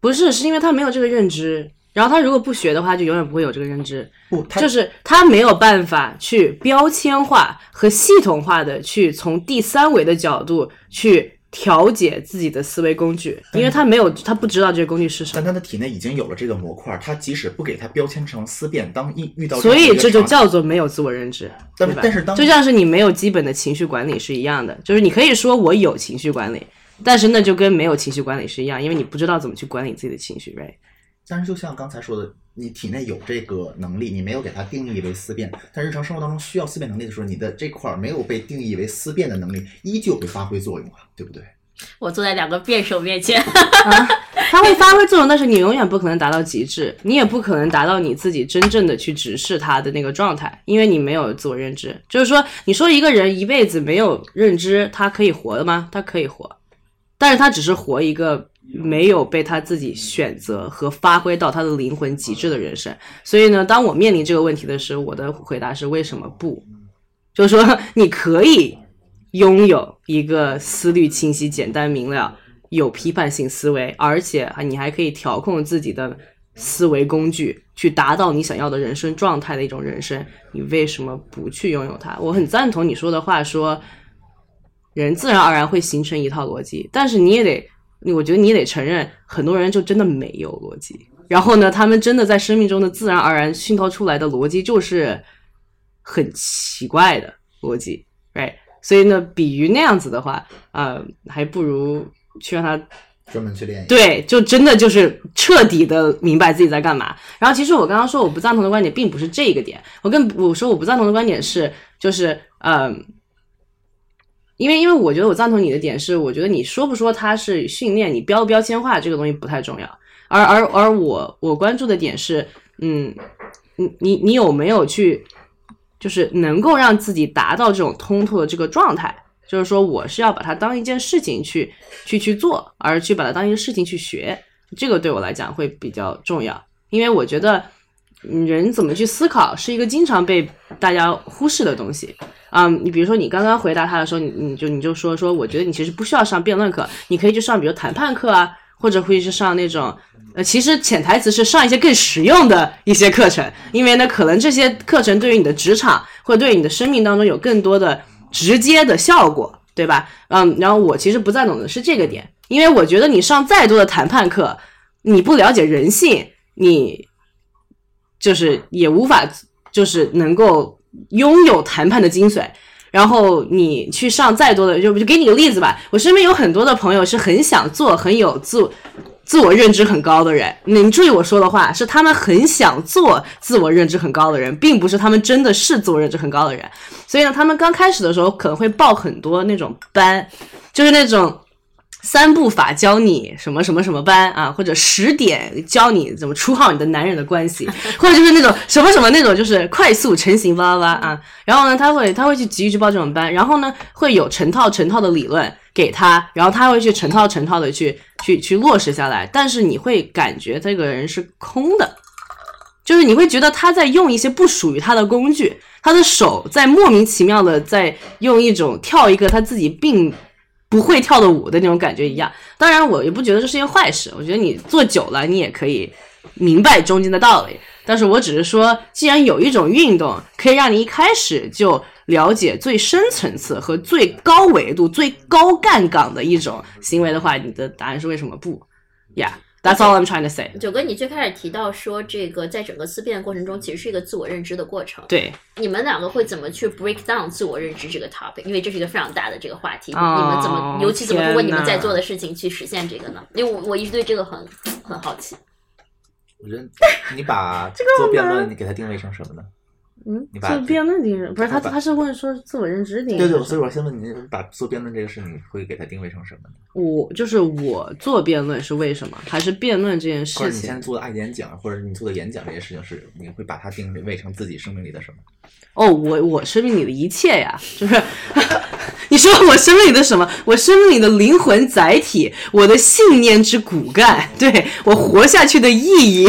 不是，是因为他没有这个认知。然后他如果不学的话，就永远不会有这个认知。不，就是他没有办法去标签化和系统化的去从第三维的角度去。调节自己的思维工具，因为他没有，他不知道这个工具是什么。但他的体内已经有了这个模块，他即使不给他标签成思辨，当一遇到，所以这就叫做没有自我认知，但但是当就像是你没有基本的情绪管理是一样的，就是你可以说我有情绪管理，但是那就跟没有情绪管理是一样，因为你不知道怎么去管理自己的情绪，right？但是就像刚才说的，你体内有这个能力，你没有给它定义为思辨，但日常生活当中需要思辨能力的时候，你的这块儿没有被定义为思辨的能力，依旧会发挥作用啊，对不对？我坐在两个辩手面前，它会发挥作用，但是你永远不可能达到极致，你也不可能达到你自己真正的去直视它的那个状态，因为你没有自我认知。就是说，你说一个人一辈子没有认知，他可以活的吗？他可以活，但是他只是活一个没有被他自己选择和发挥到他的灵魂极致的人生。所以呢，当我面临这个问题的时候，我的回答是为什么不？就是说，你可以拥有一个思虑清晰、简单明了。有批判性思维，而且你还可以调控自己的思维工具，去达到你想要的人生状态的一种人生。你为什么不去拥有它？我很赞同你说的话，说人自然而然会形成一套逻辑，但是你也得，我觉得你也得承认，很多人就真的没有逻辑。然后呢，他们真的在生命中的自然而然熏陶出来的逻辑就是很奇怪的逻辑，right？所以呢，比于那样子的话，呃，还不如。去让他专门去练，对，就真的就是彻底的明白自己在干嘛。然后，其实我刚刚说我不赞同的观点，并不是这个点。我跟我说我不赞同的观点是，就是呃，因为因为我觉得我赞同你的点是，我觉得你说不说它是训练，你标不标签化这个东西不太重要。而而而我我关注的点是，嗯，你你你有没有去，就是能够让自己达到这种通透的这个状态？就是说，我是要把它当一件事情去去去做，而去把它当一个事情去学，这个对我来讲会比较重要。因为我觉得人怎么去思考是一个经常被大家忽视的东西。嗯，你比如说，你刚刚回答他的时候，你你就你就说说，我觉得你其实不需要上辩论课，你可以去上比如谈判课啊，或者会去上那种呃，其实潜台词是上一些更实用的一些课程，因为呢，可能这些课程对于你的职场或者对于你的生命当中有更多的。直接的效果，对吧？嗯，然后我其实不赞同的是这个点，因为我觉得你上再多的谈判课，你不了解人性，你就是也无法就是能够拥有谈判的精髓。然后你去上再多的，就就给你个例子吧，我身边有很多的朋友是很想做很有自。自我认知很高的人，你注意我说的话，是他们很想做自我认知很高的人，并不是他们真的是自我认知很高的人。所以呢，他们刚开始的时候可能会报很多那种班，就是那种三步法教你什么什么什么班啊，或者十点教你怎么处好你的男人的关系，或者就是那种什么什么那种就是快速成型巴拉巴拉啊。然后呢，他会他会去急于去报这种班，然后呢，会有成套成套的理论。给他，然后他会去成套成套的去去去落实下来，但是你会感觉这个人是空的，就是你会觉得他在用一些不属于他的工具，他的手在莫名其妙的在用一种跳一个他自己并不会跳的舞的那种感觉一样。当然，我也不觉得这是件坏事，我觉得你做久了，你也可以明白中间的道理。但是我只是说，既然有一种运动可以让你一开始就。了解最深层次和最高维度、最高干岗的一种行为的话，你的答案是为什么不呀？Yeah，that's all I'm trying to say。九哥，你最开始提到说，这个在整个思辨的过程中，其实是一个自我认知的过程。对，你们两个会怎么去 break down 自我认知这个 topic？因为这是一个非常大的这个话题，你们怎么，尤其怎么通过你们在做的事情去实现这个呢？因为我我一直对这个很很好奇。我觉得你把做辩论，你给它定位成什么呢？嗯，做辩论这个不是他，他是问说自我认知的。对对，所以我先问你，把做辩论这个事，你会给他定位成什么呢？我就是我做辩论是为什么？还是辩论这件事情？或者你现在做的爱演讲，或者你做的演讲这些事情，是你会把它定位成自己生命里的什么？哦，我我生命里的一切呀，就是 你说我生命里的什么？我生命里的灵魂载体，我的信念之骨干，对我活下去的意义。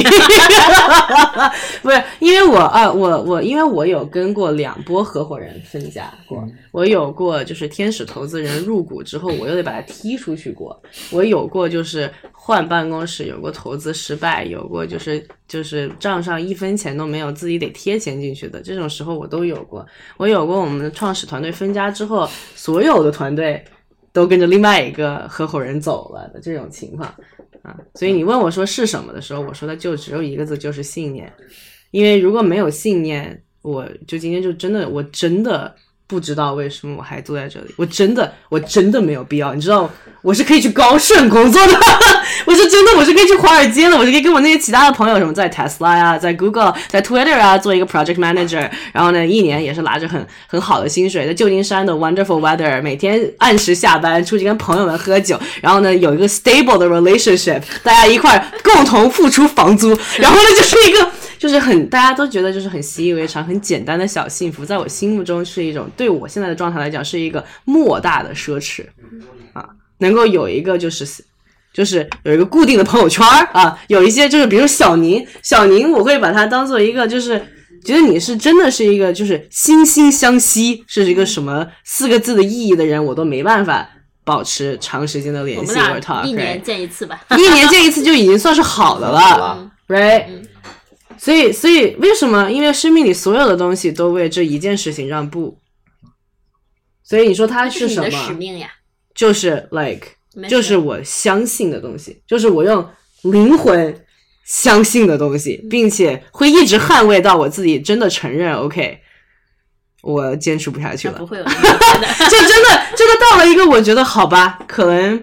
不是因为我啊，我我因为我有跟过两波合伙人分家过，我有过就是天使投资人入股之后，我又得把他踢出去过，我有过就是换办公室，有过投资失败，有过就是就是账上一分钱都没有，自己得贴钱进去的这种时候，我都。有过，我有过我们的创始团队分家之后，所有的团队都跟着另外一个合伙人走了的这种情况啊。所以你问我说是什么的时候，我说的就只有一个字，就是信念。因为如果没有信念，我就今天就真的，我真的不知道为什么我还坐在这里，我真的我真的没有必要，你知道，我是可以去高盛工作的，我是真的我是可以去华尔街的，我是可以跟我那些其他的朋友什么在 Tesla 呀、在 Google、在 Twitter 啊做一个 project manager，然后呢一年也是拿着很很好的薪水，在旧金山的 wonderful weather，每天按时下班出去跟朋友们喝酒，然后呢有一个 stable 的 relationship，大家一块共同付出房租，然后呢就是一个。就是很大家都觉得就是很习以为常、很简单的小幸福，在我心目中是一种对我现在的状态来讲是一个莫大的奢侈啊！能够有一个就是就是有一个固定的朋友圈儿啊，有一些就是比如小宁，小宁我会把它当做一个就是觉得你是真的是一个就是惺惺相惜，是一个什么四个字的意义的人，我都没办法保持长时间的联系一年见一次吧。一年见一次就已经算是好的了了，，right？嗯所以，所以为什么？因为生命里所有的东西都为这一件事情让步。所以你说它这是你什么使？命呀，就是 like，就是我相信的东西，就是我用灵魂相信的东西，并且会一直捍卫到我自己真的承认，OK，我坚持不下去了不。会有那么多的。就真的真的到了一个我觉得好吧，可能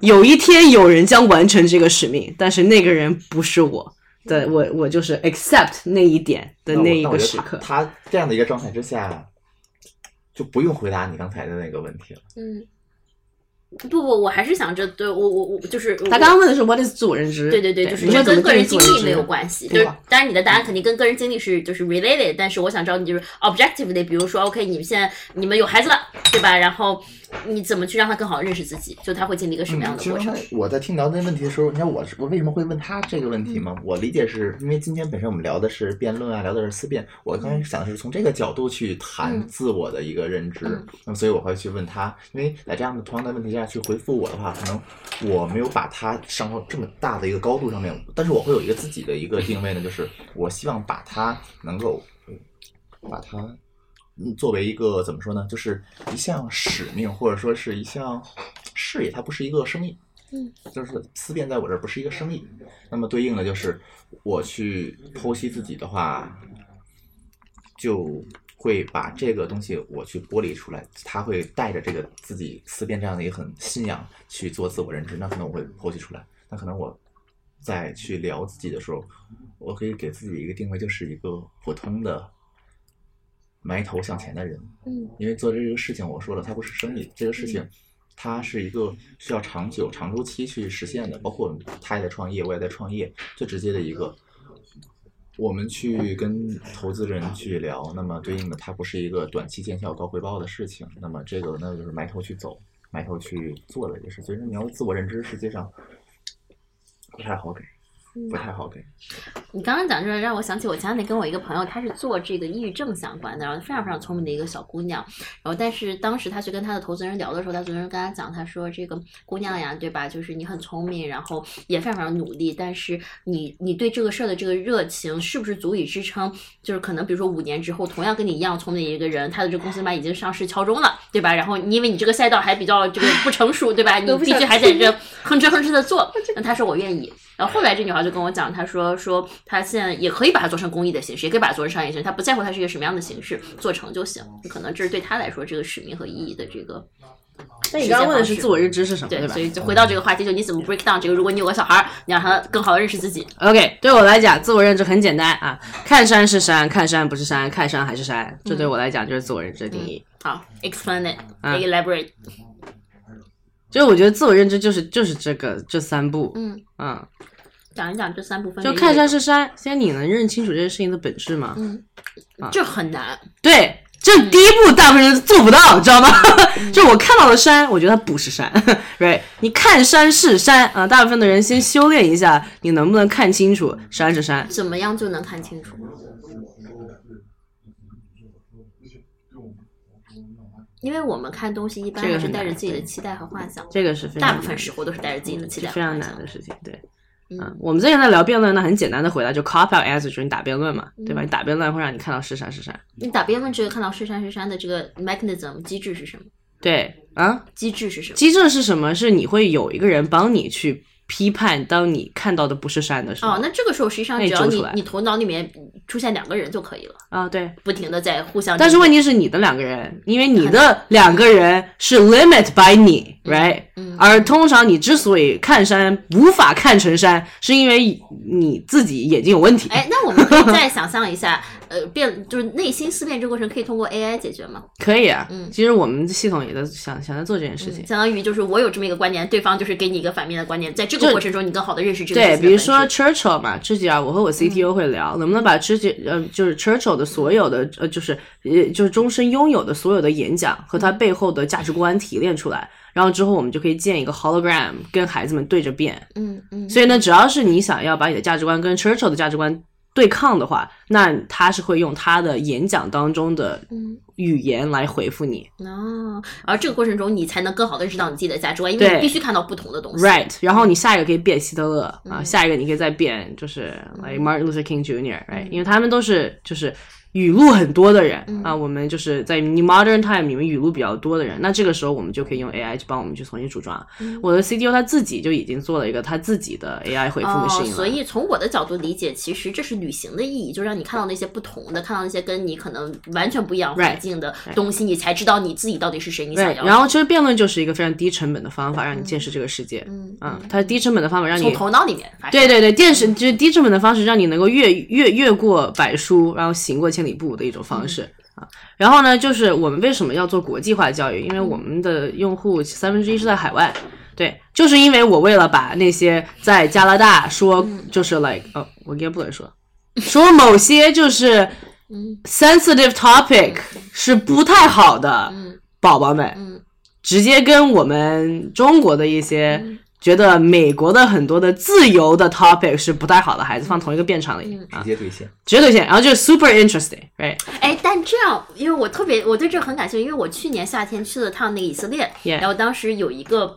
有一天有人将完成这个使命，但是那个人不是我的，我我就是 accept 那一点的那一个时刻。他这样的一个状态之下，就不用回答你刚才的那个问题了。嗯，不不，我还是想着，对我我我就是他刚刚问的是 what is 自我认知？对对对，就是这跟个人经历没有关系，就是当然你的答案肯定跟个人经历是就是 related，但是我想知道你就是 objectively，比如说 OK，你们现在你们有孩子了，对吧？然后你怎么去让他更好认识自己？就他会经历一个什么样的过程？其实我在听聊那问题的时候，你看我我为什么会问他这个问题吗？我理解是因为今天本身我们聊的是辩论啊，聊的是思辨。我刚才想的是从这个角度去谈嗯自我的一个认知，嗯那么所以我会去问他，因为在这样的同样的问题下去回复我的话，可能我没有把它上到这么大的一个高度上面，但是我会有一个自己的一个定位呢，就是我希望把它能够把它嗯，作为一个怎么说呢，就是一项使命，或者说是一项事业，它不是一个生意。嗯，就是思辨在我这儿不是一个生意。那么对应的就是我去剖析自己的话，就会把这个东西我去剥离出来，他会带着这个自己思辨这样的一个很信仰去做自我认知，那可能我会剖析出来。那可能我在去聊自己的时候，我可以给自己一个定位，就是一个普通的埋头向前的人。嗯，因为做这个事情，我说了，它不是生意，这个事情它是一个需要长久、长周期去实现的。包括他也在创业，我也在创业，最直接的一个，我们去跟投资人去聊，那么对应的它不是一个短期见效、高回报的事情，那么这个那就是埋头去走，埋头去做的一个事。所以说，你要自我认知，实际上不太好给，不太好给。你刚刚讲这个让我想起我前两天跟我一个朋友，她是做这个抑郁症相关的，然后非常非常聪明的一个小姑娘。然后但是当时她去跟她的投资人聊的时候，她投资人跟她讲，她说这个姑娘呀，对吧？就是你很聪明，然后也非常非常努力，但是你你对这个事儿的这个热情是不是足以支撑？就是可能比如说五年之后，同样跟你一样聪明的一个人，他的这个公司嘛已经上市敲钟了，对吧？然后因为你这个赛道还比较这个不成熟，对吧？你必须还在这哼哧哼哧的做。那她说我愿意。然后后来这女孩就跟我讲，她说说她现在也可以把它做成公益的形式，也可以把它做成商业形式，她不在乎它是一个什么样的形式，做成就行。可能这是对她来说这个使命和意义的这个。那你刚刚问的是自我认知是什么，对，吧所？以就回到这个话题，就你怎么 break down 这个？如果你有个小孩儿，你让他更好的认识自己。OK，对我来讲，自我认知很简单啊，看山是山，看山不是山，看山还是山，这对我来讲就是自我认知的定义。好，explain it，嗯 elaborate。就是我觉得自我认知就是就是这个这三步，嗯，嗯，讲一讲这三部分。就看山是山，先你能认清楚这些事情的本质吗？嗯啊，这很难。对，这第一步大部分人做不到，知道吗？就我看到的山，我觉得它不是山，right？你看山是山啊，大部分的人先修炼一下，你能不能看清楚山是山？怎么样就能看清楚？因为我们看东西一般这个还是带着自己的期待和幻想，这个是非常大部分时候都是带着自己的期待非常难的。事情，对。嗯啊，我们之前在聊辩论，那很简单的回答就 cop out answer，就是你打辩论嘛，对吧？嗯你打辩论会让你看到是啥是啥，你打辩论这个看到是山是山的这个 mechanism 机制是什么？对啊，机制是什么？机制是什么？是你会有一个人帮你去批判，当你看到的不是山的时候。哦，那这个时候实际上只要你你头脑里面出现两个人就可以了，啊，对。不停的在互相。但是问题是你的两个人，因为你的两个人是 limit by 你，right？、嗯而通常你之所以看山无法看成山，是因为你自己眼睛有问题。哎，那我们可以再想象一下，呃，变就是内心思辨这个过程可以通过 AI 解决吗？可以啊，嗯其实我们系统也在想想在做这件事情。相当于就是我有这么一个观点，对方就是给你一个反面的观点，在这个过程中你更好的认识这个对，比如说 Churchill 嘛，之前啊，我和我 CTO 会聊，能不能把之前呃，就是 Churchill 的所有的呃，就是呃，就是终身拥有的所有的演讲和他背后的价值观提炼出来，然后之后我们就可以建一个 hologram，跟孩子们对着变。嗯嗯，所以呢，只要是你想要把你的价值观跟 Churchill 的价值观对抗的话，那他是会用他的演讲当中的嗯语言来回复你。哦，而这个过程中你才能更好的认识到你自己的价值观，因为你必须看到不同的东西。Right，然后你下一个可以变希特勒、啊，嗯下一个你可以再变就是 like Martin Luther King Jr.，right，、因为他们都是就是语录很多的人、嗯啊，我们就是在 New Modern Time 里面语录比较多的人，那这个时候我们就可以用 AI 去帮我们去重新组装。嗯我的 CTO 他自己就已经做了一个他自己的 AI 回复哦 machine 了，所以从我的角度理解，其实这是旅行的意义，就让你看到那些不同的，看到那些跟你可能完全不一样环境的东西，你才知道你自己到底是谁，你想对，要。然后其实辩论就是一个非常低成本的方法，让你见识这个世界。嗯啊，它低成本的方法让你从你头脑里面。对对对，电视就是低成本的方式，让你能够越越越过百书，然后行过千里步的一种方式、啊。然后呢，就是我们为什么要做国际化教育？因为我们的用户三分之一是在海外。对，就是因为我为了把那些在加拿大说就是 like 哦，我应该不能说，说某些就是嗯。sensitive topic 是不太好的嗯。宝宝们，嗯。直接跟我们中国的一些嗯觉得美国的很多的自由的 topic 是不太好的孩子放同一个辩场里、嗯啊直，接兑现。直接兑现，然后就是 super interesting，right？哎，但这样，因为我特别，我对这很感兴趣，因为我去年夏天去了趟那个以色列 Yeah 然后当时有一个。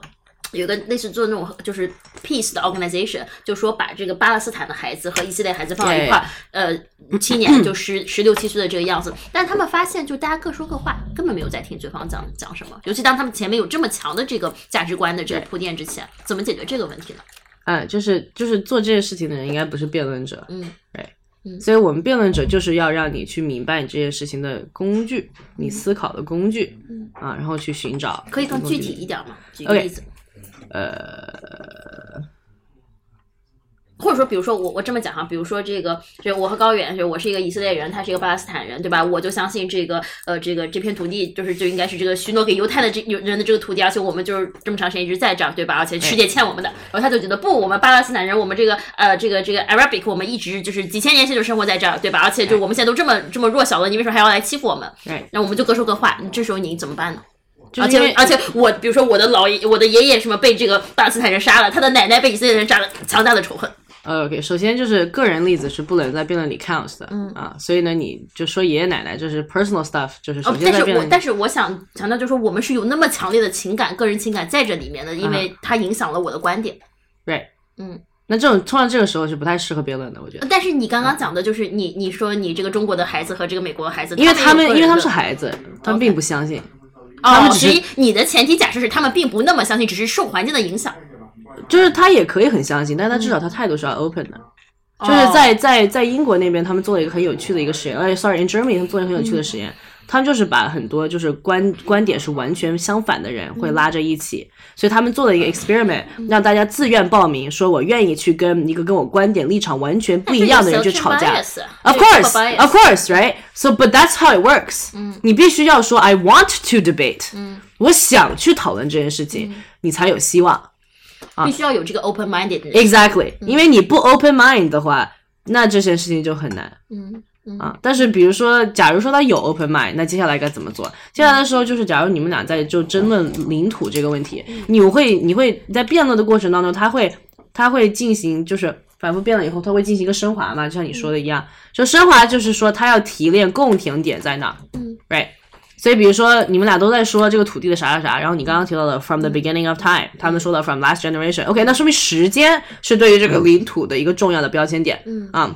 有一个类似做那种就是 peace 的 organization，就说把这个巴勒斯坦的孩子和以色列孩子放到一块儿，呃，七年就十 十六七岁的这个样子，但他们发现就大家各说各话，根本没有在听对方讲讲什么，尤其当他们前面有这么强的这个价值观的这个铺垫之前，怎么解决这个问题呢？嗯，就是就是做这些事情的人应该不是辩论者，嗯。对，嗯。所以我们辩论者就是要让你去明白你这些事情的工具，你思考的工具，嗯。啊，然后去寻找可以更具体一点吗？举个例子。呃，或者说，比如说我我这么讲哈，比如说这个，这我和高远，就我是一个以色列人，他是一个巴勒斯坦人，对吧？我就相信这个呃这个这片土地就是就应该是这个许诺给犹太的这有人的这个土地，而且我们就是这么长时间一直在这儿，对吧？而且世界欠我们的，然后他就觉得不，我们巴勒斯坦人，我们这个呃这个这个 Arabic，我们一直就是几千年前就生活在这儿，对吧？而且就我们现在都这么这么弱小了，你为什么还要来欺负我们？对，那我们就各说各话，这时候你怎么办呢？而且而且我比如说我的老爷我的爷爷什么被这个巴勒斯坦人杀了，他的奶奶被以色列人杀了，强大的仇恨。呃，OK，首先就是个人例子是不能在辩论里 count 的，嗯啊，所以呢，你就说爷爷奶奶，就是 personal stuff，就是首哦，但是先在辩论里，我但是我想强调，就是说我们是有那么强烈的情感、个人情感在这里面的，因为它影响了我的观点。right，嗯，那这种通常这个时候是不太适合辩论的，我觉得，但是你刚刚讲的就是你你说你这个中国的孩子和这个美国的孩子，因为他们因为他们是孩子，他们并不相信，哦，他们只你的前提假设是他们并不那么相信，只是受环境的影响。就是他也可以很相信，但是他至少他态度是要 open 的。就是哦在在在英国那边，他们做了一个很有趣的一个实验，哎，sorry，in Germany 他们做了一个很有趣的实验，他们就是把很多就是观观点是完全相反的人会拉着一起，所以他们做了一个 experiment，让大家自愿报名，说我愿意去跟一个跟我观点立场完全不一样的人去吵架。Of course, of course, right? So, but that's how it works. 你必须要说 I want to debate. 我想去讨论这件事情，你才有希望。必须要有这个 open minded。Exactly，因为你不 open mind 的话，那这件事情就很难。嗯嗯啊，但是比如说，假如说他有 open mind，那接下来该怎么做？接下来的时候就是，假如你们俩在就争论领土这个问题，你会你会在辩论的过程当中，他会他会进行就是反复辩论以后，他会进行一个升华嘛，就像你说的一样，就升华就是说他要提炼共情点在哪儿，嗯，right。所以，比如说你们俩都在说这个土地的啥啥啥，然后你刚刚提到的 from the beginning of time，他们说的 from last generation，OK，、那说明时间是对于这个领土的一个重要的标签点，嗯啊。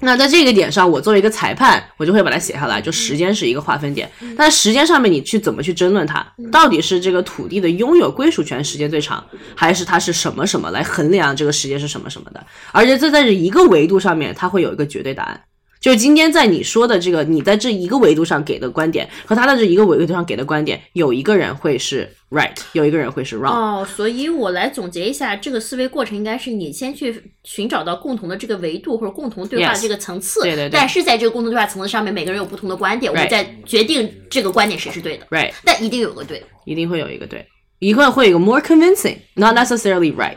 那在这个点上，我作为一个裁判，我就会把它写下来，就时间是一个划分点。但时间上面，你去怎么去争论它，到底是这个土地的拥有归属权时间最长，还是它是什么什么来衡量这个时间是什么什么的？而且这在这一个维度上面，它会有一个绝对答案。就是今天在你说的这个，你在这一个维度上给的观点和他在这一个维度上给的观点，有一个人会是 right，有一个人会是 wrong。哦，所以我来总结一下，这个思维过程应该是你先去寻找到共同的这个维度或者共同对话的这个层次，对对对但是在这个共同对话层次上面，每个人有不同的观点，我们再决定这个观点谁是对的，right，但一定有个对。一定会有一个对，一个会有一个 more convincing，not necessarily right。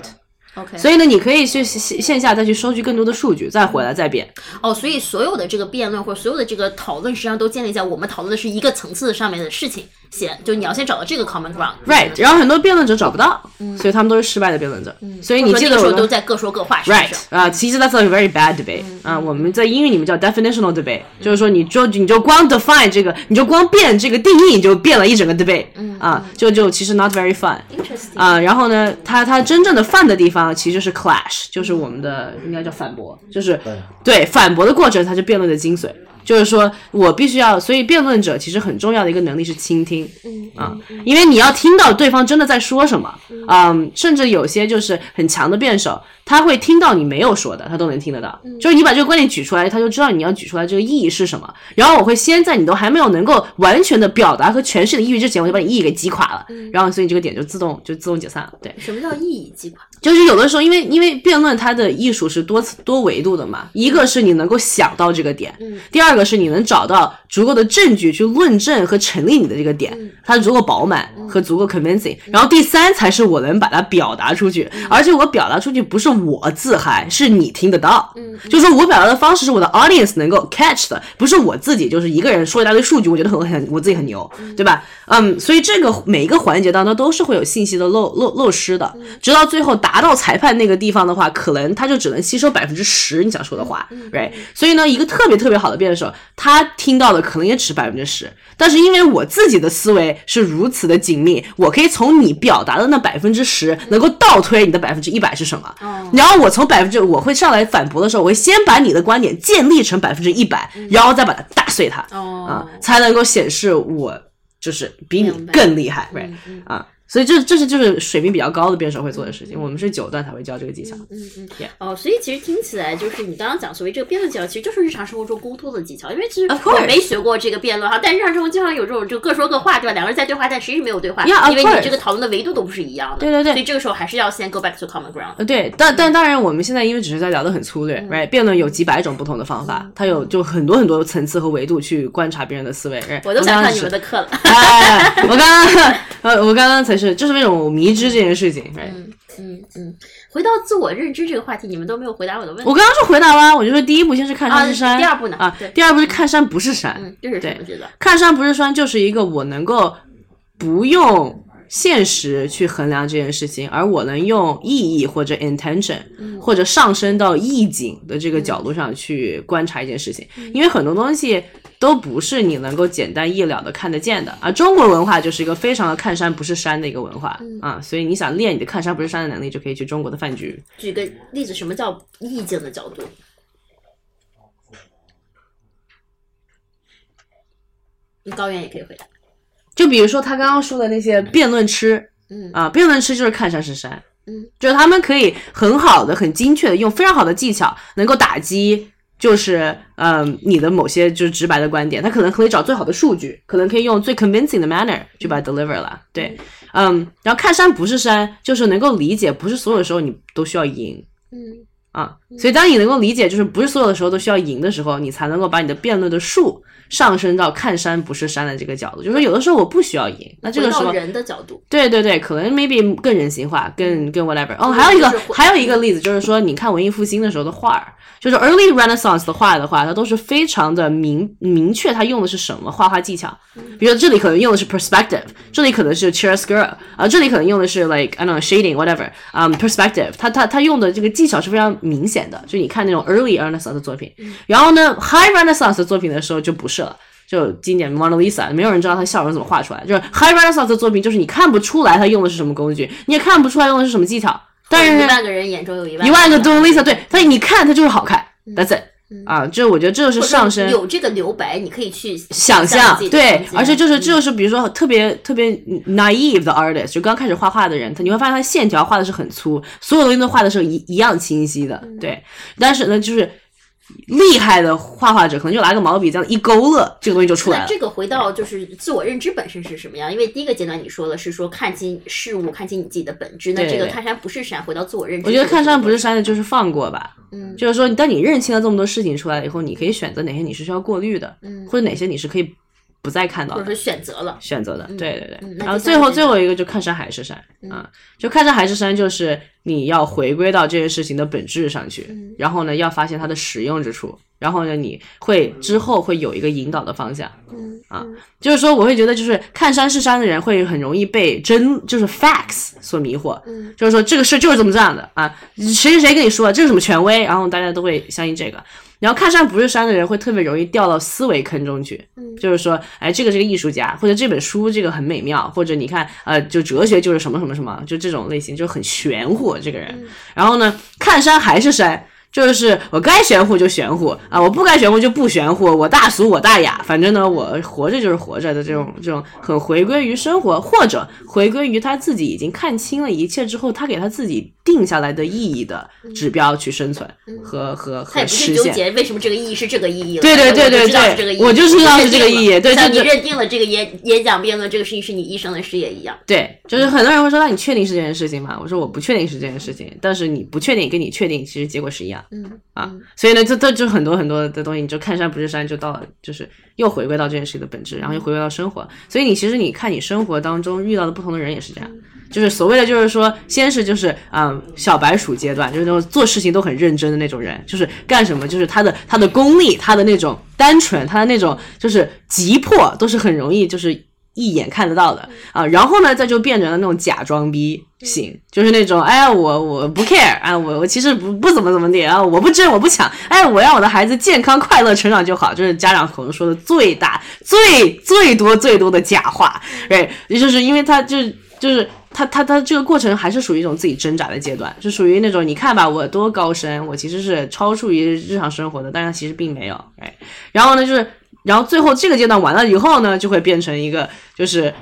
OK，所以呢，你可以去线线下再去收集更多的数据，再回来再辩。哦，所以所有的这个辩论或者所有的这个讨论，实际上都建立在我们讨论的是一个层次上面的事情，先就你要先找到这个 common ground。Right，然后很多辩论者找不到，所以他们都是失败的辩论者。所以你或者说那个时候记得我都在各说各话，Right 是？啊、其实 that's a very bad debate 啊、我们在英语里面叫 definitional debate，、就是说你就你就光 define 这个，你就光变这个定义，你就变了一整个 debate，啊、就就其实 not very fun。Interesting 啊、然后呢，他他真正的 fun 的地方其实是 clash，就是我们的应该叫反驳，就是对反驳的过程才是辩论的精髓。就是说我必须要，所以辩论者其实很重要的一个能力是倾听，啊，因为你要听到对方真的在说什么，嗯，甚至有些就是很强的辩手，他会听到你没有说的，他都能听得到，就是你把这个观点举出来，他就知道你要举出来这个意义是什么。然后我会先在你都还没有能够完全的表达和诠释你的意义之前，我就把你意义给击垮了，然后所以这个点就自动就自动解散了，对。什么叫意义击垮？就是有的时候，因为因为辩论它的艺术是多次多维度的嘛，一个是你能够想到这个点，第二个是你能找到足够的证据去论证和成立你的这个点，它足够饱满和足够 convincing，然后第三才是我能把它表达出去，而且我表达出去不是我自嗨，是你听得到，就是说我表达的方式是我的 audience 能够 catch 的，不是我自己就是一个人说一大堆数据，我觉得很很我自己很牛，对吧？嗯，所以这个每一个环节当中都是会有信息的漏漏漏失的，直到最后达到裁判那个地方的话，可能他就只能吸收百分之十你想说的话，right？所以呢，一个特别特别好的辩手，他听到的可能也只百分之十，但是因为我自己的思维是如此的紧密，我可以从你表达的那百分之十能够倒推你的百分之一百是什么，然后我从百分之我会上来反驳的时候，我会先把你的观点建立成百分之一百，然后再把它打碎它，哦。啊，才能够显示我就是比你更厉害，right？嗯嗯。啊，所以这这是就是水平比较高的辩手会做的事情。我们是九段才会教这个技巧。嗯嗯哦，所以其实听起来就是你刚刚讲所谓这个辩论技巧，其实就是日常生活中沟通的技巧。因为其实我 course 没学过这个辩论哈，但日常生活经常有这种就各说各话，对吧？两个人在对话，但实际没有对话 Yeah, 因为你这个讨论的维度都不是一样的。对对对所以这个时候还是要先 go back to common ground。呃，对，但但当然，我们现在因为只是在聊的很粗略，right？辩论有几百种不同的方法，它有就很多很多层次和维度去观察别人的思维。right？我都想上你们的课了。哎，我刚刚呃，我刚刚才是就是那种迷之这件事情，right？嗯嗯，回到自我认知这个话题，你们都没有回答我的问题。我刚刚是回答了，我就说第一步先是看山是山，啊第二步呢？啊对，第二步是看山不是山，嗯，这是什么对？看山不是山，就是一个我能够不用现实去衡量这件事情，而我能用意义或者 intention，、或者上升到意境的这个角度上去观察一件事情，因为很多东西都不是你能够简单一了的看得见的啊。中国文化就是一个非常的看山不是山的一个文化、啊，所以你想练你的看山不是山的能力，就可以去中国的饭局。举个例子，什么叫意境的角度？你高原也可以回答。就比如说他刚刚说的那些辩论吃，嗯啊，辩论吃就是看山是山，嗯，就是他们可以很好的、很精确的用非常好的技巧，能够打击。就是，嗯，你的某些就是直白的观点，他可能可以找最好的数据，可能可以用最 convincing 的 manner 去把它 deliver 了。对，嗯，然后看山不是山，就是能够理解，不是所有的时候你都需要赢嗯啊。所以当你能够理解，就是不是所有的时候都需要赢的时候，你才能够把你的辩论的数上升到看山不是山的这个角度。就是说，有的时候我不需要赢，那这个时候人的角度，对对对，可能 maybe 更人性化，更更 whatever。哦，还有一个还有一个例子，就是说，你看文艺复兴的时候的画儿，就是 early Renaissance 的画的话，它都是非常的明明确，它用的是什么画画技巧。比如说这里可能用的是 perspective，这里可能是 chiaroscuro，啊，这里可能用的是 like I don't know shading whatever，嗯、perspective，它它它用的这个技巧是非常明显的，就你看那种 early Renaissance 的作品，然后呢 high Renaissance 的作品的时候就不是了。就经典 Mona Lisa，没有人知道他笑容怎么画出来。就是 High Renaissance 的作品，就是你看不出来他用的是什么工具，你也看不出来用的是什么技巧。但是一万个人眼中有一万一万个 Mona Lisa，对，但你看它就是好看，That's it。啊，这我觉得这就是上身有这个留白，你可以去想象对而且就是嗯这就是比如说特别特别 naive 的 artist，就刚开始画画的人，他你会发现他线条画的是很粗，所有东西都画的是一一样清晰的，嗯对。但是呢，就是厉害的画画者可能就拿个毛笔这样一勾勒，这个东西就出来了。那这个回到就是自我认知本身是什么样？因为第一个阶段你说的是说看清事物，看清你自己的本质。那这个看山不是山，回到自我认知。我觉得看山不是，山的，就是放过吧。嗯就是说，当你认清了这么多事情出来以后，你可以选择哪些你是需要过滤的，嗯，或者哪些你是可以不再看到的或者是选择了。选择的。嗯对对对。嗯然后最后最后一个就看山还是山嗯啊，就看山还是山，就是你要回归到这件事情的本质上去，嗯然后呢，要发现它的实用之处，然后呢，你会之后会有一个引导的方向。嗯啊就是说，我会觉得，就是看山是山的人会很容易被真就是 facts 所迷惑，嗯就是说这个事就是这么这样的啊，谁谁谁跟你说这是什么权威，然后大家都会相信这个。然后看山不是山的人会特别容易掉到思维坑中去，嗯就是说，哎，这个是个艺术家，或者这本书这个很美妙，或者你看，呃，就哲学就是什么什么什么，就这种类型就很玄乎这个人。嗯然后呢，看山还是山，就是我该玄乎就玄乎啊，我不该玄乎就不玄乎，我大俗我大雅，反正呢，我活着就是活着的这种这种很回归于生活，或者回归于他自己已经看清了一切之后，他给他自己定下来的意义的指标去生存和和和实现。纠结为什么这个意义是这个意义了。对对对对对我就知道是这个意义对像你认定了这个演演讲辩论这个事情是你一生的事业一样。对，就是很多人会说，那你确定是这件事情吗？我说我不确定是这件事情，但是你不确定跟你确定，其实结果是一样嗯啊。所以呢，这这就很多很多的东西，你就看山不是山，就到了就是又回归到这件事情的本质，然后又回归到生活。所以你其实你看你生活当中遇到的不同的人也是这样。就是所谓的，就是说，先是就是啊、嗯小白鼠阶段，就是那种做事情都很认真的那种人，就是干什么，就是他的他的功力，他的那种单纯，他的那种就是急迫，都是很容易就是一眼看得到的啊。然后呢，再就变成了那种假装逼型，就是那种哎呀，我我不 care 啊，我我其实不不怎么怎么地啊，我不争我不抢，哎，我让我的孩子健康快乐成长就好，这是家长口中说的最大最最多最多的假话，对，也就是因为他就是就是。他他他这个过程还是属于一种自己挣扎的阶段，是属于那种你看吧，我多高深，我其实是超出于日常生活的，但是其实并没有，哎，然后呢，就是然后最后这个阶段完了以后呢，就会变成一个就是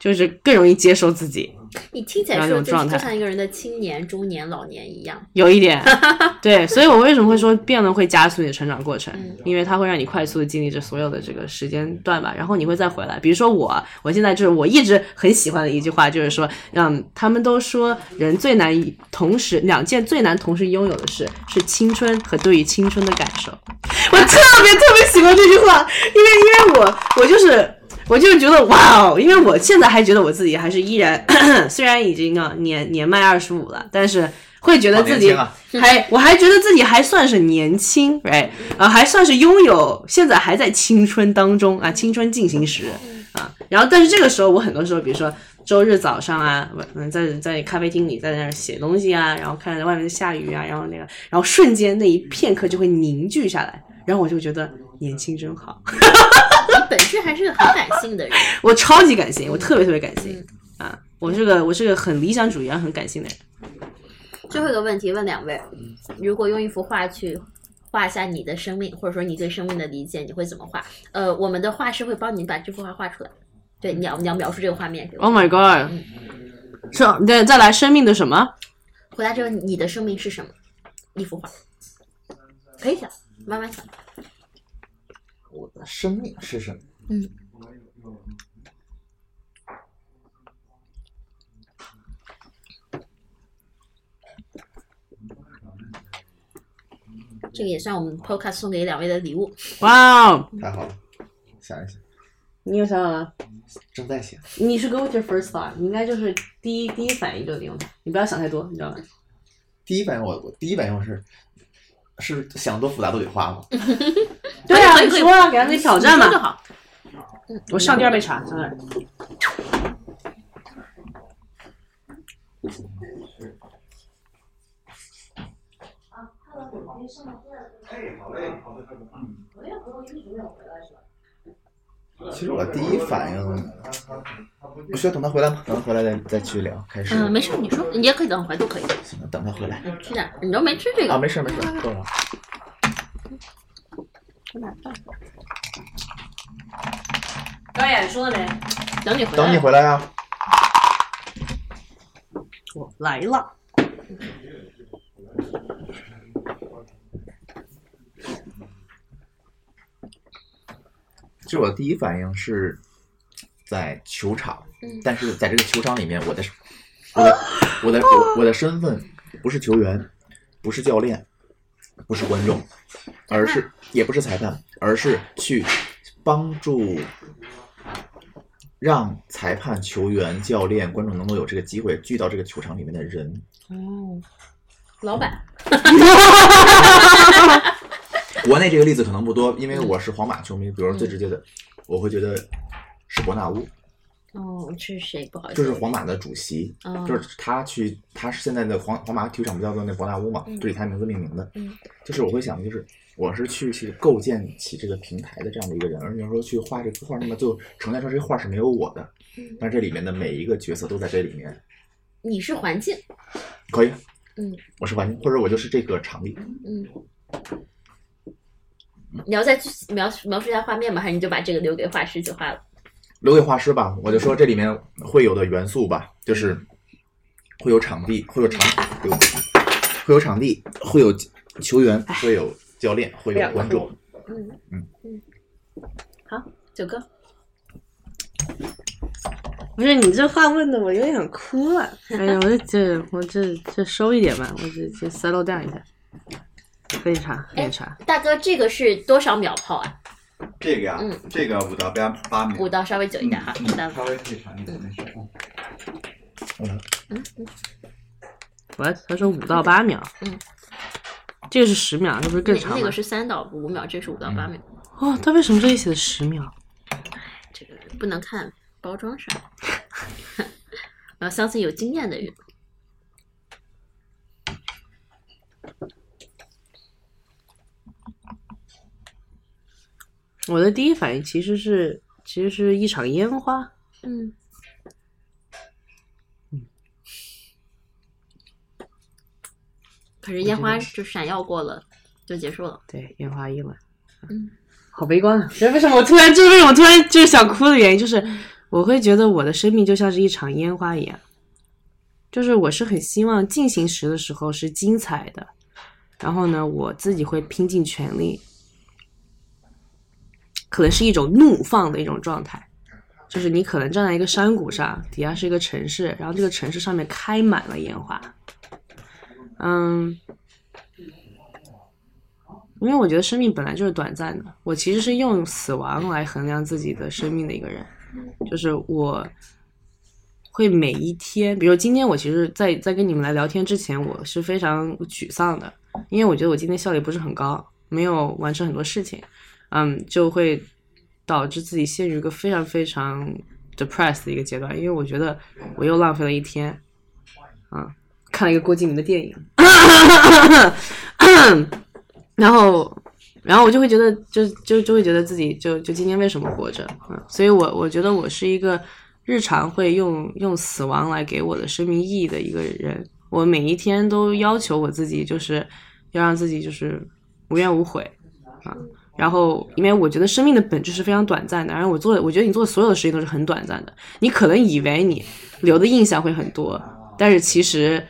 就是更容易接受自己，你听起来说就是就像一个人的青年、中年、老年一样。有一点，对，所以我为什么会说辩论会加速你的成长过程？嗯因为它会让你快速的经历这所有的这个时间段吧，然后你会再回来。比如说我，我现在就是我一直很喜欢的一句话，就是说，让，他们都说人最难同时两件最难同时拥有的事是青春和对于青春的感受。我特别特别喜欢这句话，因为因为我我就是。我就是觉得哇哦，因为我现在还觉得我自己还是依然，虽然已经啊年年迈二十五了，但是会觉得自己还，我还觉得自己还算是年轻，right，啊，还算是拥有，现在还在青春当中啊，青春进行时啊。然后，但是这个时候，我很多时候，比如说周日早上啊，我嗯，在在咖啡厅里在那儿写东西啊，然后看着外面下雨啊，然后那个，然后瞬间那一片刻就会凝聚下来，然后我就觉得年轻真好。你本质还是个很感性的人，我超级感性，我特别特别感性啊！我是个我是个很理想主义、然后很感性的人。最后一个问题问两位：如果用一幅画去画一下你的生命，或者说你对生命的理解，你会怎么画？呃，我们的画师会帮你把这幅画画出来。对，你要你要描述这个画面。Oh my god！是，对，再来生命的什么？回答这个，你的生命是什么？一幅画，可以想，慢慢想。我的生命是什么？嗯，这个也算我们 Podcast 送给两位的礼物。哇哦！太好了，想一想，你有想法吗？正在想。你是 go with your first thought，你应该就是第一第一反应就用它，你不要想太多，你知道吗？第一反应我我第一反应我是是想多复杂都得花吗？对啊，你说啊，给他们挑战嘛。我上第二杯茶，上来。其实我第一反应，我需要等他回来吗？等他回来再再继续聊。开始。嗯，没事，你说，你也可以等回来都可以。行，等他回来。嗯，吃点，你都没吃这个啊，没事没事，够了。吃点饭。导演说了没？等你回来。等你回来啊！我来了。其实我的第一反应是在球场，嗯但是在这个球场里面，我的 我的我的我我的身份不是球员，不是教练，不是观众，而是也不是裁判，而是去帮助让裁判、球员、教练、观众能够有这个机会聚到这个球场里面的人。哦，老板。国内这个例子可能不多，因为我是皇马球迷。比如说最直接的，我会觉得是伯纳乌，哦，是谁？不好意思。就是皇马的主席，哦就是他去，他是现在的皇皇马体育场不叫做那伯纳乌嘛，嗯就以他名字命名的。嗯就是我会想，就是我是去去构建起这个平台的这样的一个人，而你要说去画这幅画，那么就呈现出这画是没有我的，嗯但是这里面的每一个角色都在这里面，你是环境。可以，嗯我是环境，或者我就是这个场地。嗯。你要再去描描述一下画面吗？还是你就把这个留给画师去画了？留给画师吧，我就说这里面会有的元素吧，就是会有场地，会有场，会有场地，会有球员，会有教练，会有观众。嗯嗯嗯。好，九哥。不是你这话问的我有点哭了。哎呀，我这我这这收一点吧，我这这 settle down 一下。喝点茶，喝点茶。大哥，这个是多少秒泡啊？这个呀，嗯这个五到八八秒，五到稍微久一点哈，五到稍微可以长一点，没事。嗯，嗯，喂他说五到八秒，嗯，这个是十秒，这不是更长吗？那那个是三到五秒，这是五到八秒。哦，他为什么这里写的十秒？这个不能看包装上，我要相信有经验的人。我的第一反应其实是，其实是一场烟花。嗯可是烟花就闪耀过了，就结束了。对，烟花易冷。嗯，好悲观啊！为什么我突然，就是为什么我突然就是想哭的原因，就是我会觉得我的生命就像是一场烟花一样，就是我是很希望进行时的时候是精彩的，然后呢，我自己会拼尽全力，可能是一种怒放的一种状态，就是你可能站在一个山谷上，底下是一个城市，然后这个城市上面开满了烟花，嗯。因为我觉得生命本来就是短暂的，我其实是用死亡来衡量自己的生命的一个人，就是我会每一天，比如今天我其实在，在跟你们来聊天之前，我是非常沮丧的，因为我觉得我今天效率不是很高，没有完成很多事情，嗯，就会导致自己陷入一个非常非常 depressed 的一个阶段，因为我觉得我又浪费了一天，啊，看了一个郭敬明的电影。然后，然后我就会觉得，就就就会觉得自己就就今天为什么活着？嗯，所以我我觉得我是一个日常会用用死亡来给我的生命意义的一个人。我每一天都要求我自己，就是要让自己就是无怨无悔啊。然后，因为我觉得生命的本质是非常短暂的，然后我做，我觉得你做所有的事情都是很短暂的。你可能以为你留的印象会很多，但是其实，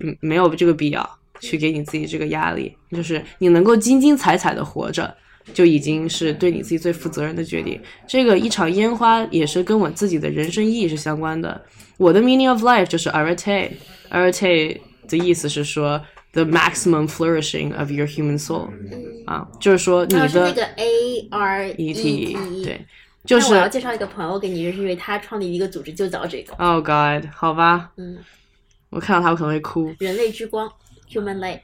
嗯，没有这个必要。去给你自己这个压力，就是你能够精精彩彩的活着，就已经是对你自己最负责任的决定。这个一场烟花也是跟我自己的人生意义是相关的。我的 meaning of life 就是 arete，arete 的意思是说 the maximum flourishing of your human soul，啊，就是说你的、那个 A R E T，对，就是我要介绍一个朋友给你认识，因为他创立一个组织就叫这个。Oh God，好吧，嗯，我看到他我可能会哭。人类之光。Human light，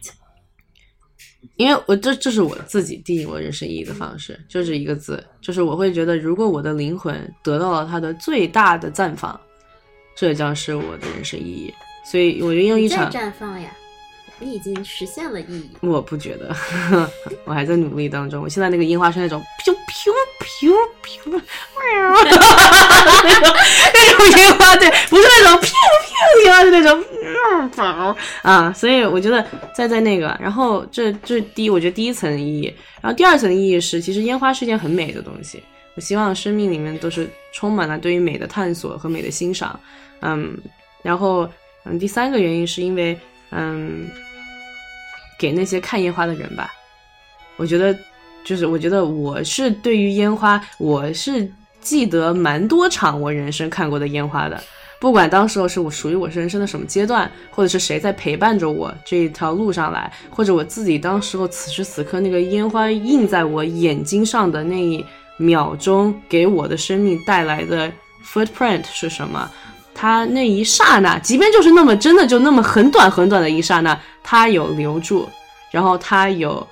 因为我这这是我自己定义我人生意义的方式，就是一个字，就是我会觉得，如果我的灵魂得到了它的最大的绽放，这将是我的人生意义。所以我就用一场绽放呀，你已经实现了意义。我不觉得，我还在努力当中。我现在那个烟花是那种飘飘噗噗，喵，那种那种烟花，对，不是那种噗噗烟花，是那种喵啊，所以我觉得在在那个，然后这这第一，我觉得第一层意义，然后第二层意义是，其实烟花是一件很美的东西。我希望生命里面都是充满了对于美的探索和美的欣赏，嗯，然后嗯，第三个原因是因为嗯，给那些看烟花的人吧，我觉得就是我觉得我是对于烟花，我是记得蛮多场我人生看过的烟花的，不管当时候是我属于我人生的什么阶段，或者是谁在陪伴着我这一条路上来，或者我自己当时候此时此刻那个烟花映在我眼睛上的那一秒钟给我的生命带来的 footprint 是什么？他那一刹那，即便就是那么真的就那么很短很短的一刹那，他有留住，然后他有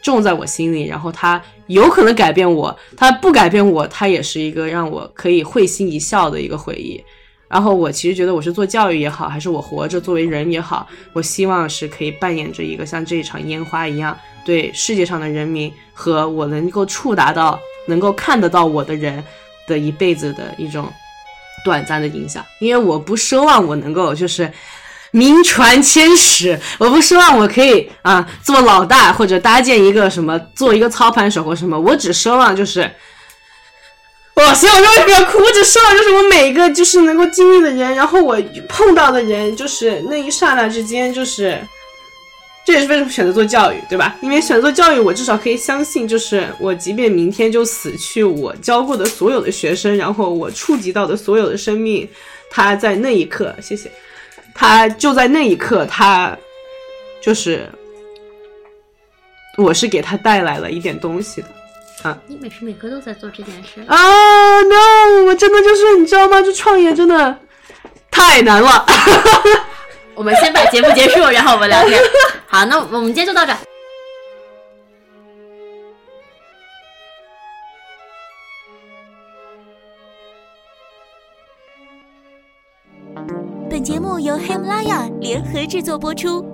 种在我心里，然后他有可能改变我，他不改变我，他也是一个让我可以会心一笑的一个回忆。然后我其实觉得，我是做教育也好，还是我活着作为人也好，我希望是可以扮演着一个像这一场烟花一样，对世界上的人民和我能够触达到、能够看得到我的人的一辈子的一种短暂的影响。因为我不奢望我能够就是名传千史，我不奢望我可以啊做老大或者搭建一个什么，做一个操盘手或什么，我只奢望就是。我希望我为什么哭？我只奢望就是我每一个就是能够经历的人，然后我碰到的人，就是那一刹那之间，就是这也是为什么选择做教育，对吧？因为选择做教育，我至少可以相信，就是我即便明天就死去，我教过的所有的学生，然后我触及到的所有的生命，他在那一刻，谢谢，他就在那一刻，他就是我是给他带来了一点东西的。啊你每时每刻都在做这件事。啊、no！我真的就是你知道吗？这创业真的太难了。我们先把节目结束，然后我们聊天。好，那我们今天就到这。本节目由黑姆拉雅联合制作播出，